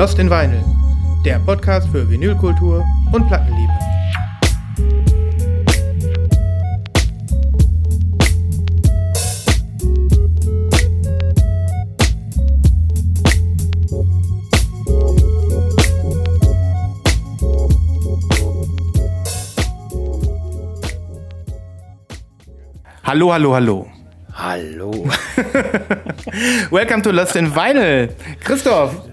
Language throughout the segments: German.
Lost in Vinyl, der Podcast für Vinylkultur und Plattenliebe. Hallo, hallo, hallo. Hallo. Welcome to Lost in Vinyl. Christoph,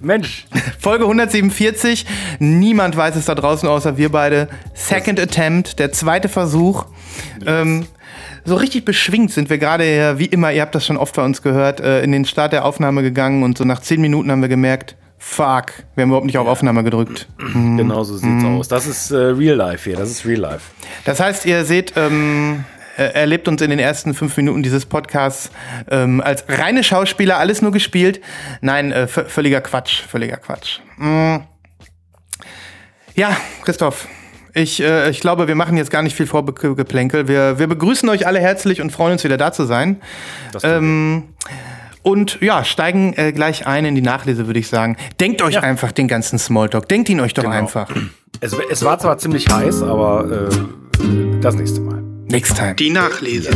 Mensch. Folge 147. Niemand weiß es da draußen außer wir beide. Second Attempt, der zweite Versuch. Ähm, so richtig beschwingt sind wir gerade, wie immer, ihr habt das schon oft bei uns gehört, äh, in den Start der Aufnahme gegangen und so nach zehn Minuten haben wir gemerkt, fuck, wir haben überhaupt nicht auf Aufnahme gedrückt. Genau so sieht's aus. Das ist äh, Real Life hier. Das ist Real Life. Das heißt, ihr seht, ähm, erlebt uns in den ersten fünf Minuten dieses Podcasts ähm, als reine Schauspieler, alles nur gespielt. Nein, äh, völliger Quatsch, völliger Quatsch. Mm. Ja, Christoph, ich, äh, ich glaube, wir machen jetzt gar nicht viel Vorgeplänkel. Wir, wir begrüßen euch alle herzlich und freuen uns wieder da zu sein. Das. Ähm, und ja, steigen äh, gleich ein in die Nachlese, würde ich sagen. Denkt euch Ja. einfach den ganzen Smalltalk. Denkt ihn euch doch Genau. einfach. es, es war zwar ziemlich heiß, aber äh, das nächste Mal. Next time. Die Nachlese.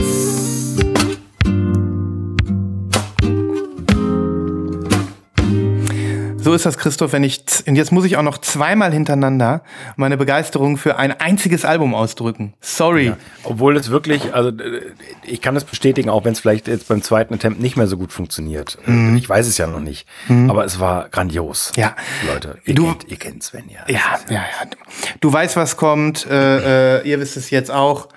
So ist das, Christoph, wenn ich, und jetzt muss ich auch noch zweimal hintereinander meine Begeisterung für ein einziges Album ausdrücken. Sorry. Obwohl es wirklich, also äh, ich kann es bestätigen, auch wenn es vielleicht jetzt beim zweiten Attempt nicht mehr so gut funktioniert. Äh, Ich weiß es ja noch nicht. Aber es war grandios. Ja. Leute, ihr, Du- kennt, ihr kennt Sven ja. Ja, ja, ja. Du weißt, was kommt. Äh, äh, ihr wisst es jetzt auch.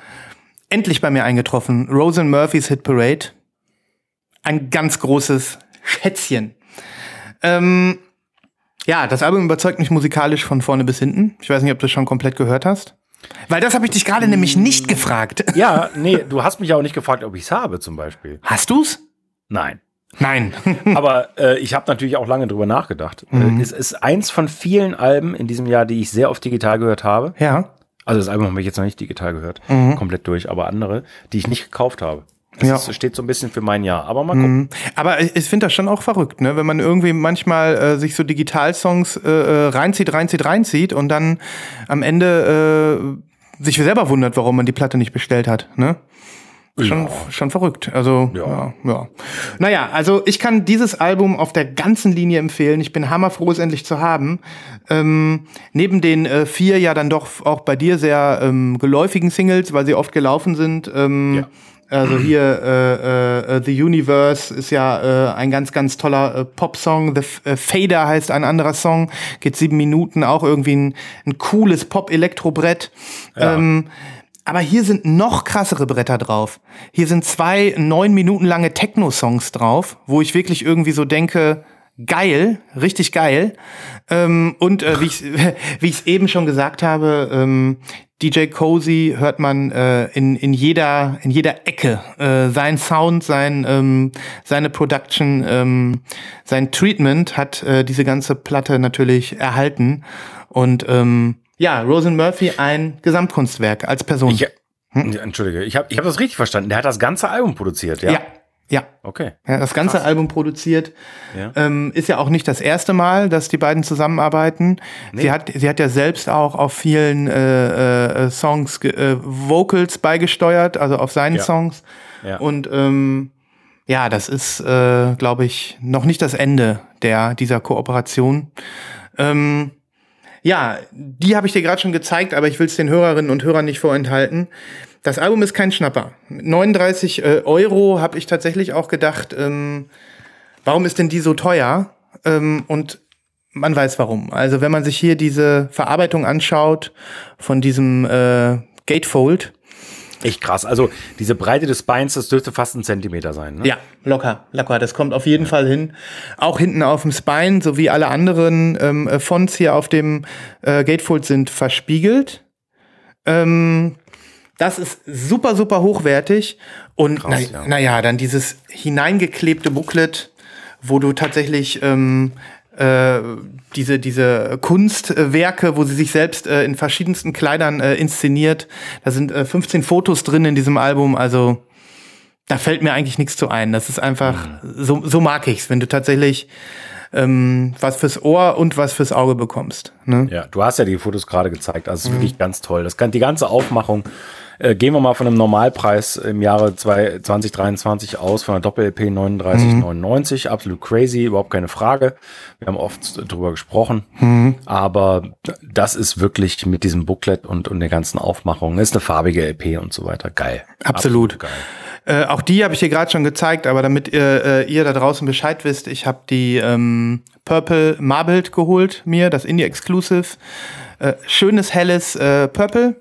Endlich bei mir eingetroffen. Rosen Murphys Hit Parade. Ein ganz großes Schätzchen. Ähm, ja, das Album überzeugt mich musikalisch von vorne bis hinten. Ich weiß nicht, ob du es schon komplett gehört hast. Weil das habe ich dich gerade nämlich nicht gefragt. Ja, nee, du hast mich auch nicht gefragt, ob ich es habe zum Beispiel. Hast du's? Nein. Nein. Aber äh, ich habe natürlich auch lange drüber nachgedacht. Äh, es ist eins von vielen Alben in diesem Jahr, die ich sehr oft digital gehört habe. ja. Also das Album habe ich jetzt noch nicht digital gehört, komplett durch, aber andere, die ich nicht gekauft habe. Das Ja. ist, steht so ein bisschen für mein Jahr. Aber mal gucken. Aber ich, ich finde das schon auch verrückt, ne? Wenn man irgendwie manchmal äh, sich so Digitalsongs äh, äh, reinzieht, reinzieht, reinzieht und dann am Ende äh, sich selber wundert, warum man die Platte nicht bestellt hat, ne? Schon, schon verrückt. Also, ja. Ja. ja, Naja, also ich kann dieses Album auf der ganzen Linie empfehlen. Ich bin hammerfroh, es endlich zu haben. Ähm, neben den äh, vier ja dann doch auch bei dir sehr ähm, geläufigen Singles, weil sie oft gelaufen sind. Ähm, Ja. Also hier äh, äh, The Universe ist ja äh, ein ganz, ganz toller äh, Pop-Song. The F äh, Fader heißt ein anderer Song, geht sieben Minuten, auch irgendwie ein, ein cooles Pop-Elektrobrett. Ja. Ähm, aber hier sind noch krassere Bretter drauf. Hier sind zwei neun Minuten lange Techno-Songs drauf, wo ich wirklich irgendwie so denke, geil, richtig geil. Ähm, und äh, wie ich wie ich es eben schon gesagt habe, ähm, DJ Cozy hört man äh, in, in jeder in jeder Ecke äh, sein Sound, sein ähm, seine Production, ähm, sein Treatment hat äh, diese ganze Platte natürlich erhalten und ähm, ja, Rosen Murphy ein Gesamtkunstwerk als Person. Ich, Ja, Entschuldige, ich habe ich hab das richtig verstanden. Der hat das ganze Album produziert, ja? ja, ja. Okay. Ja, das ganze Album produziert. Ja. Ähm, ist ja auch nicht das erste Mal, dass die beiden zusammenarbeiten. Sie, hat, sie hat ja selbst auch auf vielen äh, äh, Songs äh, Vocals beigesteuert, also auf seinen Ja. Songs. Ja. Und ähm, ja, das ist, äh, glaube ich, noch nicht das Ende der, dieser Kooperation. Ähm, ja, die habe ich dir gerade schon gezeigt, aber ich will es den Hörerinnen und Hörern nicht vorenthalten. Das Album ist kein Schnapper. Mit 39 äh, Euro habe ich tatsächlich auch gedacht, ähm, warum ist denn die so teuer? Ähm, und man weiß warum. Also wenn man sich hier diese Verarbeitung anschaut von diesem äh, Gatefold, Echt krass. Also diese Breite des Beins, das dürfte fast ein Zentimeter sein. Ne? Ja, locker, locker. Das kommt auf jeden Fall hin. Auch hinten auf dem Spine, sowie alle anderen ähm, äh, Fonts hier auf dem äh, Gatefold sind verspiegelt. Ähm, das ist super, super hochwertig. Und Krass, na, ja. naja, dann dieses hineingeklebte Booklet, wo du tatsächlich ähm, äh, diese, diese Kunstwerke, wo sie sich selbst äh, in verschiedensten Kleidern äh, inszeniert. Da sind äh, 15 Fotos drin in diesem Album. Also da fällt mir eigentlich nichts zu ein. Das ist einfach, so, so mag ich's, wenn du tatsächlich ähm, was fürs Ohr und was fürs Auge bekommst. Ne? Ja, du hast ja die Fotos gerade gezeigt, also mhm. wirklich ganz toll. Das kann die ganze Aufmachung. Äh, gehen wir mal von einem Normalpreis im Jahre 2023 aus, von einer Doppel-LP 39,99. Mhm. Absolut crazy, überhaupt keine Frage. Wir haben oft drüber gesprochen. Mhm. Aber das ist wirklich mit diesem Booklet und, und der ganzen Aufmachung, ist eine farbige LP und so weiter. Geil. Absolut. Absolut geil. Äh, auch die habe ich hier gerade schon gezeigt, aber damit ihr, äh, ihr da draußen Bescheid wisst, ich habe die ähm, Purple Marbled geholt, mir, das Indie Exclusive. Äh, schönes, helles äh, Purple.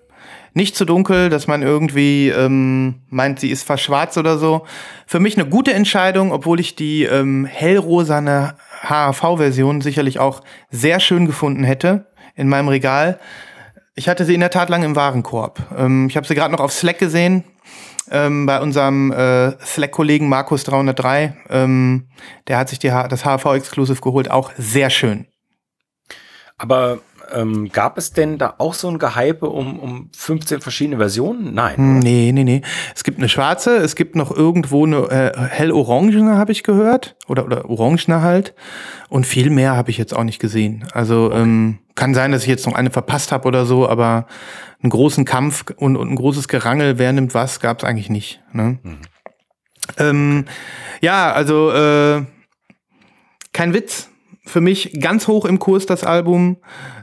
Nicht zu dunkel, dass man irgendwie ähm, meint, sie ist fast schwarz oder so. Für mich eine gute Entscheidung, obwohl ich die ähm, hellrosane HAV-Version sicherlich auch sehr schön gefunden hätte in meinem Regal. Ich hatte sie in der Tat lang im Warenkorb. Ähm, ich habe sie gerade noch auf Slack gesehen ähm, bei unserem äh, Slack-Kollegen Markus 303. Ähm, der hat sich die, das HV-Exclusive geholt, auch sehr schön. Aber ähm, gab es denn da auch so ein Gehype um, um 15 verschiedene Versionen? Nein. Oder? Nee, nee, nee. Es gibt eine schwarze, es gibt noch irgendwo eine äh, hell-orangene, habe ich gehört. Oder, oder orangene halt. Und viel mehr habe ich jetzt auch nicht gesehen. Also okay. ähm, kann sein, dass ich jetzt noch eine verpasst habe oder so, aber einen großen Kampf und, und ein großes Gerangel, wer nimmt was, gab es eigentlich nicht. Ne? Mhm. Ähm, ja, also äh, kein Witz. Für mich ganz hoch im Kurs das Album.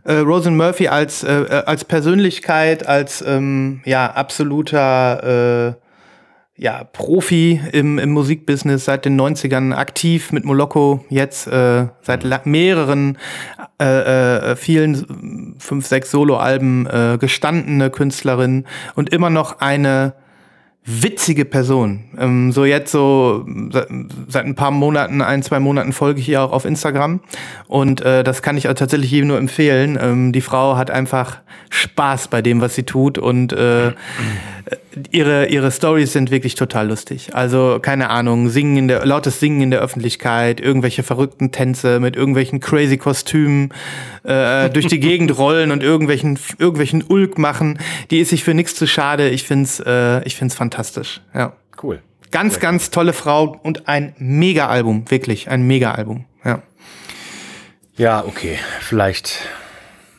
Äh, Rosen Murphy als, äh, äh als Persönlichkeit, als ähm, ja, absoluter äh, ja, Profi im, im Musikbusiness seit den 90ern aktiv mit Moloko, jetzt äh, seit mehreren, äh, äh, vielen, fünf, sechs Soloalben äh, gestandene Künstlerin und immer noch eine witzige Person. Ähm, so jetzt so seit ein paar Monaten, ein, zwei Monaten folge ich ihr auch auf Instagram und äh, das kann ich auch tatsächlich jedem nur empfehlen. Ähm, die Frau hat einfach Spaß bei dem, was sie tut und äh, ihre, ihre Stories sind wirklich total lustig. Also, keine Ahnung, singen in der, lautes Singen in der Öffentlichkeit, irgendwelche verrückten Tänze mit irgendwelchen crazy Kostümen, äh, durch die Gegend rollen und irgendwelchen, irgendwelchen Ulk machen. Die ist sich für nichts zu schade. Ich find's, äh, ich find's fantastisch. Ja. Cool. Ganz, Sehr ganz tolle Frau und ein Mega-Album. Wirklich, ein Mega-Album. Ja. Ja, okay. Vielleicht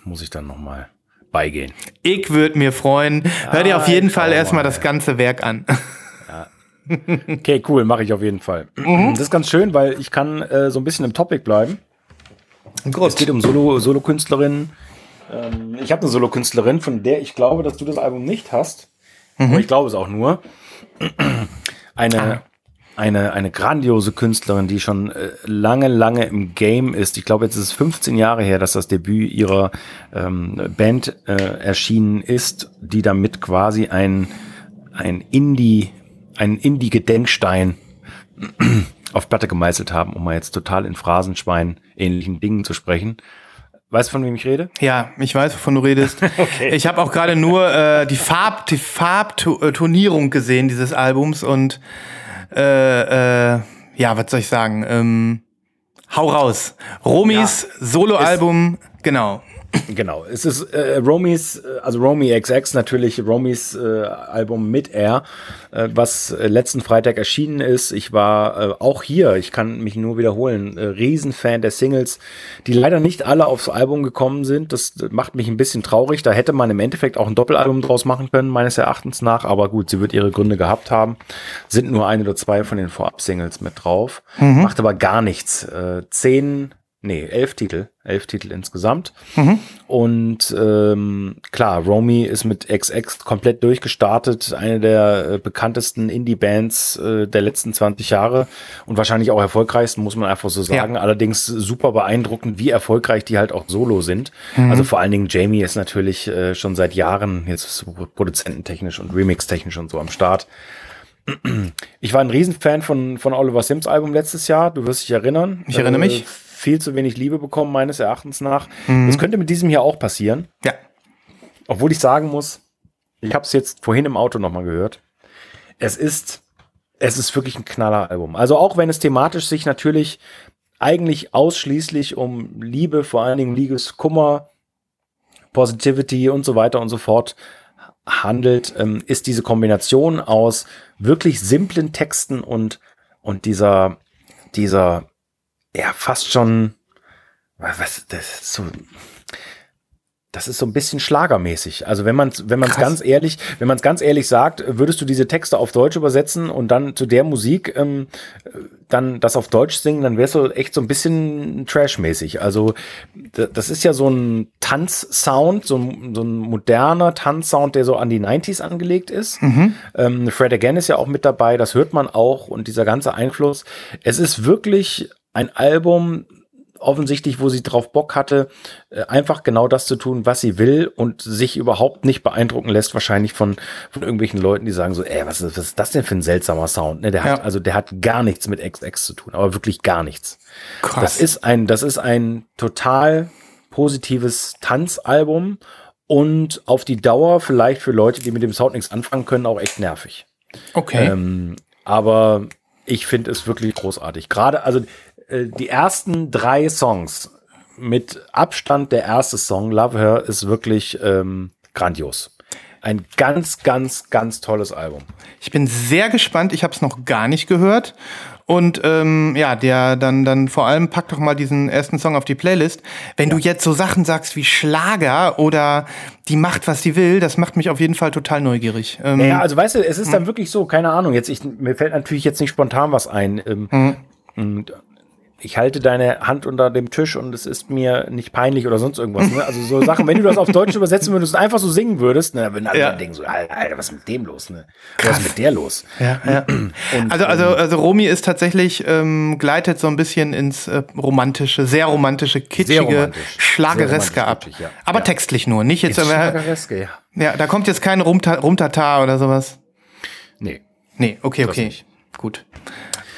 muss ich dann noch mal beigehen. Ich würde mir freuen. Hör dir auf jeden Fall erstmal das ganze Werk an. Ja. Okay, cool, mache ich auf jeden Fall. Mhm. Das ist ganz schön, weil ich kann äh, so ein bisschen im Topic bleiben. Gut. Es geht um Solo, Solo-Künstlerinnen. Ähm, ich habe eine Solo-Künstlerin, von der ich glaube, dass du das Album nicht hast. Mhm. Aber ich glaube es auch nur. Eine ah eine, eine grandiose Künstlerin, die schon äh, lange, lange im Game ist. Ich glaube, jetzt ist es 15 Jahre her, dass das Debüt ihrer ähm, Band äh, erschienen ist, die damit quasi ein, ein Indie, ein Indie-Gedenkstein auf Platte gemeißelt haben, um mal jetzt total in Phrasenschwein ähnlichen Dingen zu sprechen. Weißt du, von wem ich rede? Ja, ich weiß, wovon du redest. okay. Ich habe auch gerade nur äh, die Farb, die Farbtonierung gesehen dieses Albums und äh, äh, ja, was soll ich sagen? Ähm, hau raus. Romis ja, Soloalbum, genau. Genau, es ist äh, Romis, äh, also Romy XX natürlich Romis äh, Album mit Air, äh, was äh, letzten Freitag erschienen ist. Ich war äh, auch hier, ich kann mich nur wiederholen, äh, Riesenfan der Singles, die leider nicht alle aufs Album gekommen sind. Das macht mich ein bisschen traurig. Da hätte man im Endeffekt auch ein Doppelalbum draus machen können, meines Erachtens nach. Aber gut, sie wird ihre Gründe gehabt haben. Sind nur ein oder zwei von den Vorab-Singles mit drauf. Mhm. Macht aber gar nichts. Äh, zehn nee, elf Titel, elf Titel insgesamt. Mhm. Und ähm, klar, Romy ist mit XX komplett durchgestartet, eine der äh, bekanntesten Indie-Bands äh, der letzten 20 Jahre und wahrscheinlich auch erfolgreichsten, muss man einfach so sagen. Ja. Allerdings super beeindruckend, wie erfolgreich die halt auch solo sind. Mhm. Also vor allen Dingen Jamie ist natürlich äh, schon seit Jahren jetzt produzententechnisch und remixtechnisch und so am Start. Ich war ein Riesenfan von, von Oliver Sims Album letztes Jahr. Du wirst dich erinnern. Ich erinnere mich. Viel zu wenig Liebe bekommen, meines Erachtens nach. Mhm. Das könnte mit diesem hier auch passieren. Ja. Obwohl ich sagen muss, ich habe es jetzt vorhin im Auto nochmal gehört. Es ist, es ist wirklich ein Knalleralbum. Also auch wenn es thematisch sich natürlich eigentlich ausschließlich um Liebe, vor allen Dingen Liebeskummer, Positivity und so weiter und so fort handelt, ähm, ist diese Kombination aus wirklich simplen Texten und, und dieser, dieser ja, fast schon was, das ist so, das ist so ein bisschen schlagermäßig. Also wenn man es wenn man's ganz ehrlich, wenn man es ganz ehrlich sagt, würdest du diese Texte auf Deutsch übersetzen und dann zu der Musik ähm, dann das auf Deutsch singen, dann wärst du echt so ein bisschen trashmäßig. Also das ist ja so ein Tanzsound, so ein, so ein moderner Tanzsound, der so an die 90s angelegt ist. Mhm. Ähm, Fred Again ist ja auch mit dabei, das hört man auch und dieser ganze Einfluss. Es ist wirklich ein Album, offensichtlich, wo sie drauf Bock hatte, äh, einfach genau das zu tun, was sie will und sich überhaupt nicht beeindrucken lässt, wahrscheinlich von, von irgendwelchen Leuten, die sagen so, ey, was ist, was ist das denn für ein seltsamer Sound? Ne, der hat, also der hat gar nichts mit XX zu tun, aber wirklich gar nichts. Krass. Das ist ein, das ist ein total positives Tanzalbum und auf die Dauer vielleicht für Leute, die mit dem Sound nichts anfangen können, auch echt nervig. Okay. Ähm, aber ich finde es wirklich großartig. Gerade, also äh, die ersten drei Songs mit Abstand der erste Song, Love Her, ist wirklich ähm, grandios. Ein ganz, ganz, ganz tolles Album. Ich bin sehr gespannt. Ich habe es noch gar nicht gehört. Und ähm, ja, der dann, dann vor allem pack doch mal diesen ersten Song auf die Playlist. Wenn ja. du jetzt so Sachen sagst wie Schlager oder die macht, was die will, das macht mich auf jeden Fall total neugierig. Ähm, ja, also weißt du, es ist dann hm. wirklich so, keine Ahnung, jetzt ich, mir fällt natürlich jetzt nicht spontan was ein. Ähm, hm. Und ich halte deine Hand unter dem Tisch und es ist mir nicht peinlich oder sonst irgendwas. Ne? Also so Sachen, wenn du das auf Deutsch übersetzen würdest und einfach so singen würdest, ne, wenn alle ja. denken so, Alter, was ist mit dem los? Ne? Was ist mit der los? Ja, ja. Und, also, also, ähm, also Romy ist tatsächlich, ähm, gleitet so ein bisschen ins äh, romantische, sehr romantische, kitschige, romantisch. Schlagereske ab. Kitschig, ja. Aber textlich nur, nicht jetzt. Schlagereske, ja. Ja, da kommt jetzt kein Rumtata oder sowas. Nee. Nee, okay, okay. Gut.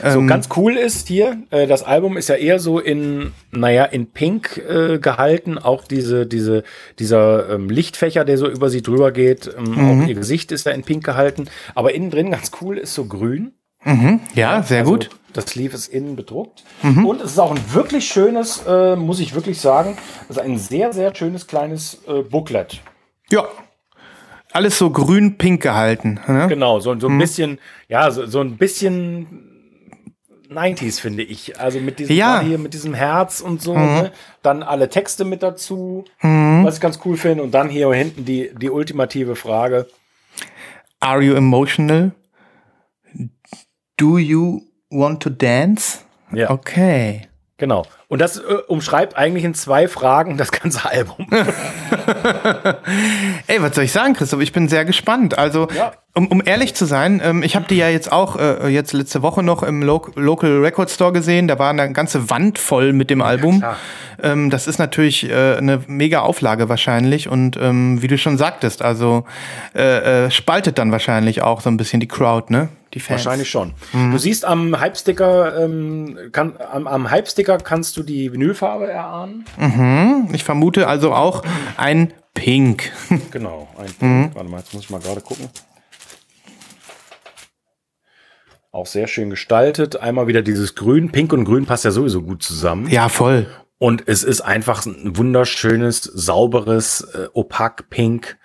So ähm, ganz cool ist hier, äh, das Album ist ja eher so in, naja, in Pink äh, gehalten. Auch diese, diese, dieser ähm, Lichtfächer, der so über sie drüber geht. Ähm, mhm. Auch ihr Gesicht ist ja in Pink gehalten. Aber innen drin ganz cool ist so grün. Mhm. Ja, sehr also, gut. Das Sleeve ist innen bedruckt. Mhm. Und es ist auch ein wirklich schönes, äh, muss ich wirklich sagen, es ist ein sehr, sehr schönes kleines äh, Booklet. Ja, alles so grün-pink gehalten. Ne? Genau, so, so ein mhm. bisschen, ja, so, so ein bisschen 90s, finde ich. Also mit diesem ja. hier, mit diesem Herz und so. Mhm. Ne? Dann alle Texte mit dazu, mhm. was ich ganz cool finde. Und dann hier hinten die, die ultimative Frage. Are you emotional? Do you want to dance? Ja. Okay. Genau. Und das äh, umschreibt eigentlich in zwei Fragen das ganze Album. Ey, was soll ich sagen, Christoph? Ich bin sehr gespannt. Also, ja. Um, um ehrlich zu sein, ähm, ich habe die ja jetzt auch äh, jetzt letzte Woche noch im Lo Local Record Store gesehen. Da war eine ganze Wand voll mit dem Album. Ja, ähm, das ist natürlich äh, eine mega Auflage wahrscheinlich. Und ähm, wie du schon sagtest, also äh, äh, spaltet dann wahrscheinlich auch so ein bisschen die Crowd, ne? Die Fans. Wahrscheinlich schon. Mhm. Du siehst am Hype-Sticker, ähm, kann, am, am Hype-Sticker kannst du die Vinylfarbe erahnen. Mhm. Ich vermute also auch ein Pink. genau, ein Pink. Mhm. Warte mal, jetzt muss ich mal gerade gucken. Auch sehr schön gestaltet. Einmal wieder dieses Grün. Pink und Grün passt ja sowieso gut zusammen. Ja, voll. Und es ist einfach ein wunderschönes, sauberes, äh, opak Pink.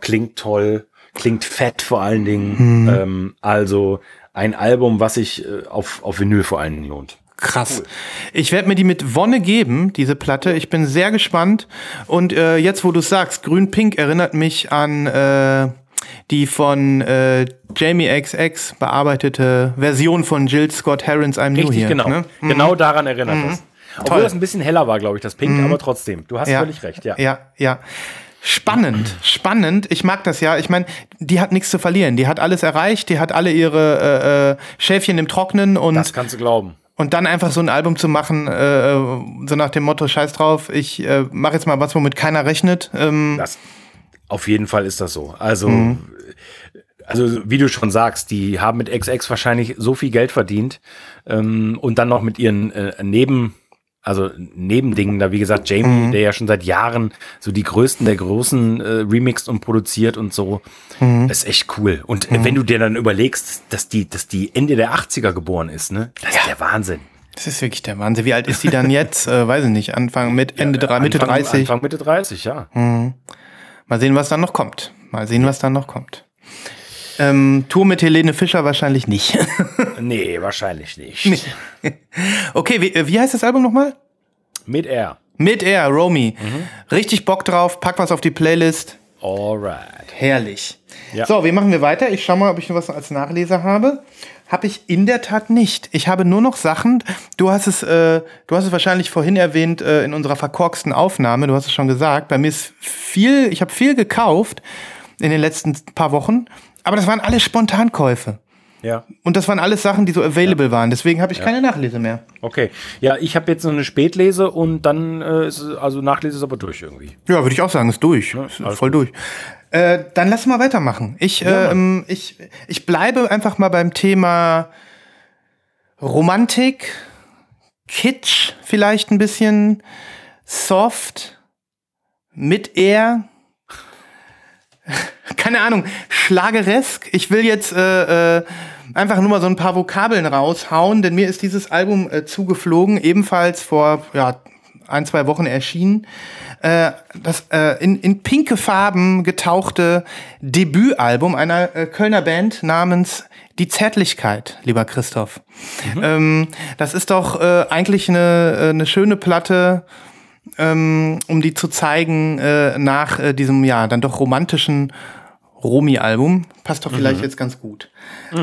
Klingt toll klingt fett vor allen Dingen. Mhm. Ähm, also ein Album, was sich äh, auf, auf Vinyl vor allen Dingen lohnt. Krass. Cool. Ich werde mir die mit Wonne geben, diese Platte. Ich bin sehr gespannt. Und äh, jetzt, wo du sagst, Grün-Pink erinnert mich an äh, die von äh, Jamie XX bearbeitete Version von Jill Scott Herons I'm Richtig, New Here. Genau. Ne? Mhm. Genau daran erinnert mhm. es. Obwohl Toll. das ein bisschen heller war, glaube ich, das Pink, mhm. aber trotzdem. Du hast ja. völlig recht, ja. Ja, ja. Spannend, spannend. Ich mag das ja. Ich meine, die hat nichts zu verlieren. Die hat alles erreicht. Die hat alle ihre äh, äh, Schäfchen im Trocknen und. Das kannst du glauben. Und dann einfach so ein Album zu machen, äh, so nach dem Motto: Scheiß drauf, ich äh, mache jetzt mal was, womit keiner rechnet. Ähm. Das, auf jeden Fall ist das so. Also, mhm. also wie du schon sagst, die haben mit XX wahrscheinlich so viel Geld verdient ähm, und dann noch mit ihren äh, Neben also Nebendingen da, wie gesagt, Jamie, mhm. der ja schon seit Jahren so die größten der Großen äh, remixt und produziert und so, mhm. ist echt cool. Und mhm. wenn du dir dann überlegst, dass die, dass die Ende der 80er geboren ist, ne, das ja. ist der Wahnsinn. Das ist wirklich der Wahnsinn. Wie alt ist die dann jetzt? äh, weiß ich nicht. Anfang mit Ende ja, Mitte Anfang, 30. Anfang Mitte 30, ja. Mhm. Mal sehen, was dann noch kommt. Mal sehen, was dann noch kommt. Ähm, Tour mit Helene Fischer wahrscheinlich nicht. nee, wahrscheinlich nicht. Okay, wie, wie heißt das Album nochmal? Mit R. Mit Air, Romy. Richtig Bock drauf, pack was auf die Playlist. Alright. Herrlich. Ja. So, wie machen wir weiter? Ich schau mal, ob ich noch was als Nachleser habe. Habe ich in der Tat nicht. Ich habe nur noch Sachen. Du hast es, äh, du hast es wahrscheinlich vorhin erwähnt äh, in unserer verkorksten Aufnahme. Du hast es schon gesagt. Bei mir ist viel, ich habe viel gekauft in den letzten paar Wochen, aber das waren alles Spontankäufe. Ja. Und das waren alles Sachen, die so available waren. Deswegen habe ich keine Nachlese mehr. Okay. Ja, ich habe jetzt noch eine Spätlese und dann äh, ist es- also Nachlese ist aber durch irgendwie. Ja, würde ich auch sagen, ist durch. ist alles voll durch. Äh, dann lass mal weitermachen. Ich, ähm, ich, ich bleibe einfach mal beim Thema Romantik, Kitsch vielleicht ein bisschen, Soft, mit Air. Keine Ahnung, schlageresk. Ich will jetzt äh, äh, einfach nur mal so ein paar Vokabeln raushauen, denn mir ist dieses Album äh, zugeflogen, ebenfalls vor ja, ein, zwei Wochen erschienen. Äh, das äh, in, in pinke Farben getauchte Debütalbum einer äh, Kölner Band namens Die Zärtlichkeit, lieber Christoph. Ähm, das ist doch äh, eigentlich eine, äh, eine schöne Platte, ähm, um die zu zeigen äh, nach äh, diesem ja dann doch romantischen Romi-Album. Passt doch vielleicht jetzt ganz gut.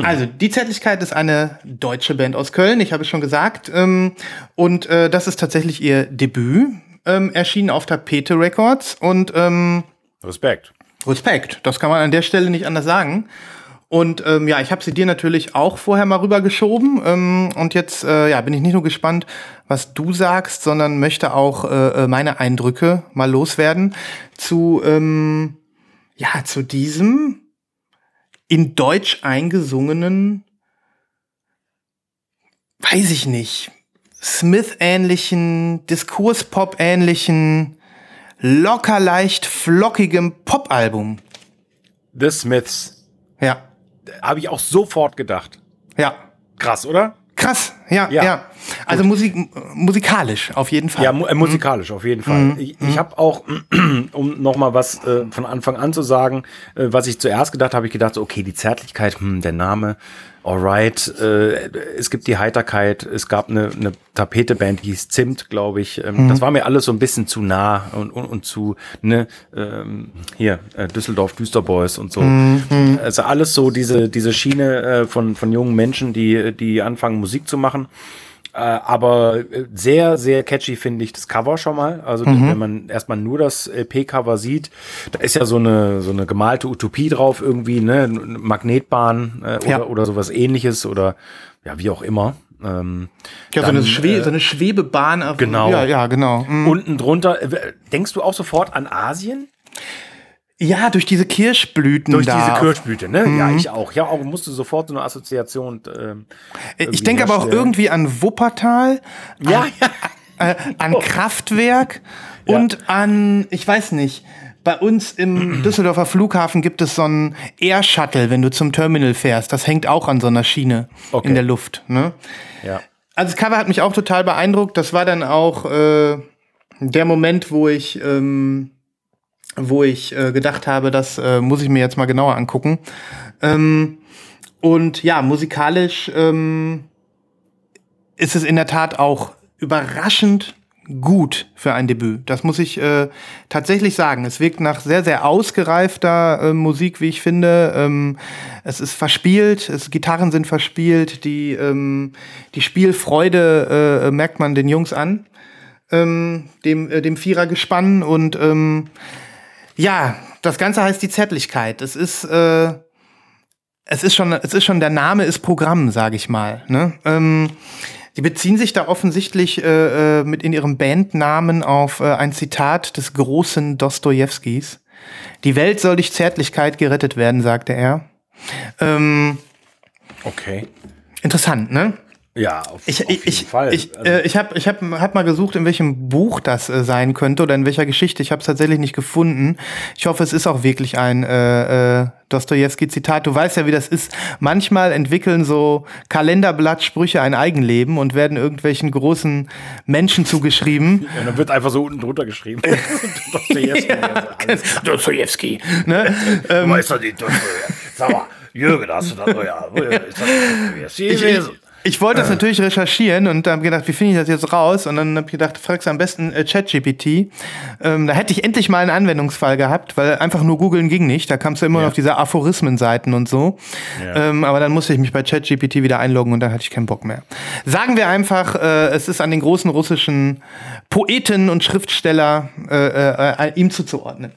Also, Die Zärtlichkeit ist eine deutsche Band aus Köln, ich habe es schon gesagt. Ähm, und äh, das ist tatsächlich ihr Debüt. Ähm, erschienen auf Tapete Records und ähm, Respekt. Respekt, das kann man an der Stelle nicht anders sagen. Und ähm, ja, ich habe sie dir natürlich auch vorher mal rübergeschoben. Ähm, und jetzt äh, ja, bin ich nicht nur gespannt, was du sagst, sondern möchte auch äh, äh, meine Eindrücke mal loswerden zu, ähm, ja, zu diesem in Deutsch eingesungenen, weiß ich nicht, Smith-ähnlichen, Diskurspop-ähnlichen, locker leicht flockigem Popalbum. The Smiths. Ja, Habe ich auch sofort gedacht. ja. Krass, oder? Krass, ja, ja. Ja. Also Musik, musikalisch auf jeden Fall. Ja, mu äh, musikalisch auf jeden Fall. Ich, ich habe auch, um noch mal was äh, von Anfang an zu sagen, äh, was ich zuerst gedacht habe, ich gedacht, so, okay, die Zärtlichkeit, hm, der Name, alright, äh, es gibt die Heiterkeit, es gab eine, eine Tapete-Band, die hieß Zimt, glaube ich. Ähm, Das war mir alles so ein bisschen zu nah und, und, und zu, ne, ähm, hier, äh, Düsseldorf Düsterboys und so. Also alles so diese, diese Schiene äh, von, von jungen Menschen, die, die anfangen, Musik zu machen. Äh, aber äh, sehr, sehr catchy finde ich das Cover schon mal. Also wenn man erstmal nur das LP-Cover sieht, da ist ja so eine, so eine gemalte Utopie drauf irgendwie, ne? Eine Magnetbahn äh, oder, Ja. oder sowas ähnliches oder ja, wie auch immer. Ähm, ja, so, eine dann, Schwe so eine Schwebebahn. Genau. Ja, ja, genau. Mhm. unten drunter, äh, denkst du auch sofort an Asien? Ja, durch diese Kirschblüten Durch da. diese Kirschblüte, ne? Ja, ich auch. Ja, auch musste sofort so eine Assoziation. Ähm, ich denke aber auch irgendwie an Wuppertal, ja, ja. äh, an Kraftwerk Ja. und an, ich weiß nicht, bei uns im Düsseldorfer Flughafen gibt es so ein Air-Shuttle, wenn du zum Terminal fährst. Das hängt auch an so einer Schiene Okay. in der Luft. Ne? ja. Also das Cover hat mich auch total beeindruckt. Das war dann auch äh, der Moment, wo ich, ähm, wo ich äh, gedacht habe, das äh, muss ich mir jetzt mal genauer angucken. Ähm, und ja, musikalisch ähm, ist es in der Tat auch überraschend gut für ein Debüt. Das muss ich äh, tatsächlich sagen. Es wirkt nach sehr, sehr ausgereifter äh, Musik, wie ich finde. Ähm, es ist verspielt, es, Gitarren sind verspielt, die, ähm, die Spielfreude äh, merkt man den Jungs an, ähm, dem, äh, dem Vierergespann. Und ähm, ja, das Ganze heißt die Zärtlichkeit. Es ist, äh, es ist schon, es ist schon, der Name ist Programm, sage ich mal. Ne? Ähm, die beziehen sich da offensichtlich äh, äh, mit in ihrem Bandnamen auf äh, ein Zitat des großen Dostojewskis. Die Welt soll durch Zärtlichkeit gerettet werden, sagte er. Ähm, Okay. interessant, ne? Ja, auf, Ich, auf jeden ich, Fall. ich, Also- äh, ich habe ich hab, hab mal gesucht, in welchem Buch das äh, sein könnte oder in welcher Geschichte. Ich habe es tatsächlich nicht gefunden. Ich hoffe, es ist auch wirklich ein äh, äh, Dostoevsky-Zitat. Du weißt ja, wie das ist. Manchmal entwickeln so Kalenderblattsprüche ein Eigenleben und werden irgendwelchen großen Menschen zugeschrieben. Ja, dann wird einfach so unten drunter geschrieben. Dostoevsky. also alles. Dostoevsky. Ne? Du weißt doch nicht, Dostoevsky. Sag mal, Jürgen, hast du das? Oh ja, ist das Dostoevsky Ich, ich, gewesen? Ich wollte das natürlich recherchieren und habe gedacht, wie finde ich das jetzt raus? Und dann habe ich gedacht, fragst am besten äh, ChatGPT. Ähm, da hätte ich endlich mal einen Anwendungsfall gehabt, weil einfach nur googeln ging nicht. Da kamst du immer ja. auf diese Aphorismenseiten und so. Ja. Ähm, aber dann musste ich mich bei ChatGPT wieder einloggen und dann hatte ich keinen Bock mehr. Sagen wir einfach, äh, es ist an den großen russischen Poeten und Schriftsteller äh, äh, äh ihm zuzuordnen.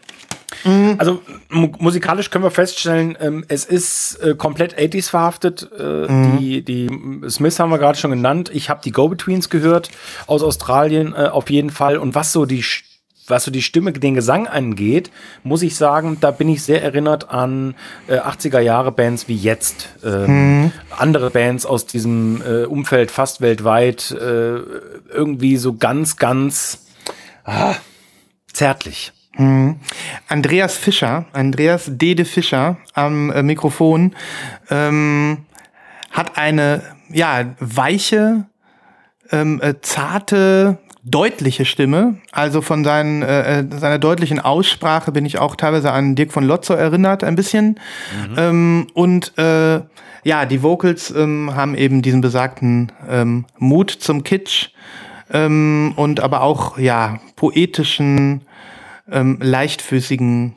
Mhm. Also musikalisch können wir feststellen, ähm, es ist äh, komplett 80s verhaftet. Äh, mhm. die, die Smiths haben wir gerade schon genannt. Ich habe die Go-Betweens gehört aus Australien äh, auf jeden Fall. Und was so die was so die Stimme, den Gesang angeht, muss ich sagen, da bin ich sehr erinnert an äh, 80er Jahre Bands wie jetzt. Ähm, mhm. Andere Bands aus diesem äh, Umfeld fast weltweit äh, irgendwie so ganz, ganz ah, zärtlich. Mhm. Andreas Fischer, Andreas Dede Fischer am äh, Mikrofon ähm, hat eine ja weiche, ähm, äh, zarte, deutliche Stimme. Also von seinen, äh, äh, seiner deutlichen Aussprache bin ich auch teilweise an Dirk von Lotzo erinnert, ein bisschen. Mhm. Ähm, und äh, ja, die Vocals ähm, haben eben diesen besagten ähm, Mut zum Kitsch ähm, und aber auch ja poetischen ähm, leichtfüßigen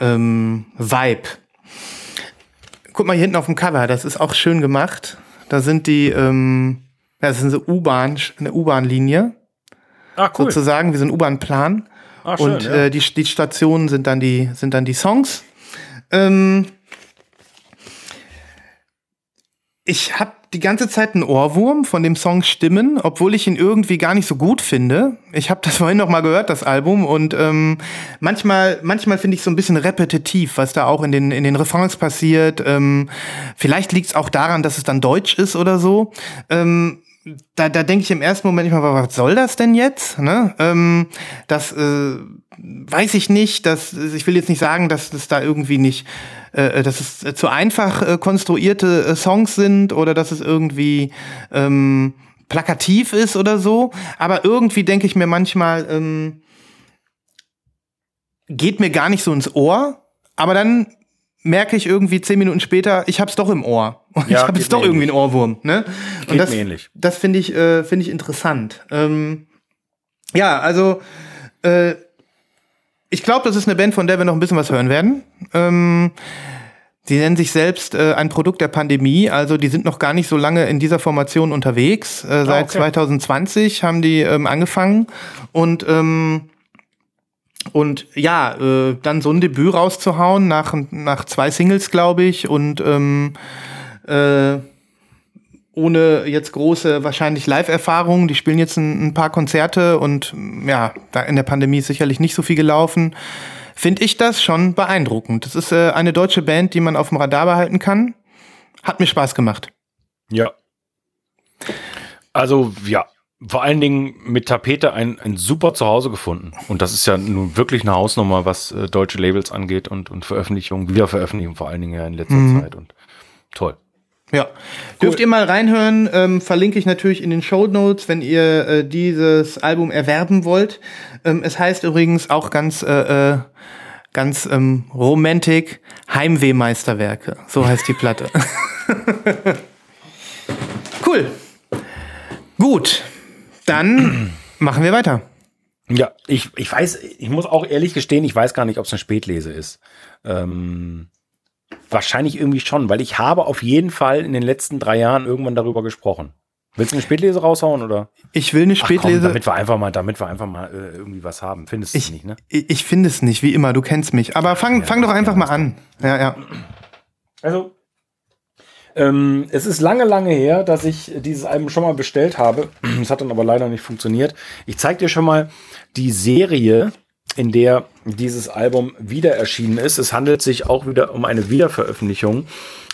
ähm, Vibe. Guck mal hier hinten auf dem Cover, das ist auch schön gemacht. Da sind die, ähm, das ist eine U-Bahn, eine U-Bahn-Linie. Ah, cool. Sozusagen, wie so ein U-Bahn-Plan. Ah, schön, Und ja. äh, die, die Stationen sind dann die, sind dann die Songs. Ähm, ich habe die ganze Zeit einen Ohrwurm von dem Song Stimmen, obwohl ich ihn irgendwie gar nicht so gut finde. Ich habe das vorhin noch mal gehört, das Album, und ähm, manchmal, manchmal finde ich so ein bisschen repetitiv, was da auch in den in den Refrains passiert. Ähm, vielleicht liegt es auch daran, dass es dann Deutsch ist oder so. Ähm, da, da denke ich im ersten Moment immer, was soll das denn jetzt? Ne? Ähm, das äh, weiß ich nicht. Das, ich will jetzt nicht sagen, dass das da irgendwie nicht, äh, dass es zu einfach äh, konstruierte äh, Songs sind oder dass es irgendwie ähm, plakativ ist oder so. Aber irgendwie denke ich mir manchmal, ähm, geht mir gar nicht so ins Ohr. Aber dann merke ich irgendwie zehn Minuten später, ich hab's doch im Ohr. Und ja, ich habe jetzt doch irgendwie einen Ohrwurm. Ne? Und geht das, mir ähnlich. das finde ich, äh, finde ich interessant. Ähm, ja, also äh, ich glaube, das ist eine Band, von der wir noch ein bisschen was hören werden. Ähm, Sie nennen sich selbst äh, ein Produkt der Pandemie, also die sind noch gar nicht so lange in dieser Formation unterwegs. Äh, seit ah, okay. 2020 haben die ähm, angefangen und ähm, und ja, äh, dann so ein Debüt rauszuhauen nach, nach zwei Singles, glaube ich, und ähm, äh, ohne jetzt große wahrscheinlich Live-Erfahrungen. Die spielen jetzt ein, ein, paar Konzerte und ja, da in der Pandemie ist sicherlich nicht so viel gelaufen. Finde ich das schon beeindruckend. Das ist äh, eine deutsche Band, die man auf dem Radar behalten kann. Hat mir Spaß gemacht. Ja. Also, ja, vor allen Dingen mit Tapete ein, ein super Zuhause gefunden. Und das ist ja nun wirklich eine Hausnummer, was äh, deutsche Labels angeht und, und Veröffentlichung, Wiederveröffentlichung vor allen Dingen ja in letzter mhm. Zeit. Und toll. Ja, cool. dürft ihr mal reinhören. Ähm, verlinke ich natürlich in den Show Notes, wenn ihr äh, dieses Album erwerben wollt. Ähm, es heißt übrigens auch ganz äh, äh, ganz ähm, romantic Heimwehmeisterwerke. So heißt die Platte. cool. Gut. Dann machen wir weiter. Ja, ich, ich weiß, ich muss auch ehrlich gestehen, ich weiß gar nicht, ob es eine Spätlese ist. Ähm, wahrscheinlich irgendwie schon, weil ich habe auf jeden Fall in den letzten drei Jahren irgendwann darüber gesprochen. Willst du eine Spätlese raushauen oder? Ich will eine Spätlese. Komm, damit wir einfach mal, damit wir einfach mal äh, irgendwie was haben. Findest du nicht, ne? Ich, ich finde es nicht, wie immer. Du kennst mich. Aber fang, ja, fang doch einfach mal an. Ja, ja. Also ähm, es ist lange, lange her, dass ich dieses Album schon mal bestellt habe. Es hat dann aber leider nicht funktioniert. Ich zeige dir schon mal die Serie, in der dieses Album wieder erschienen ist. Es handelt sich auch wieder um eine Wiederveröffentlichung.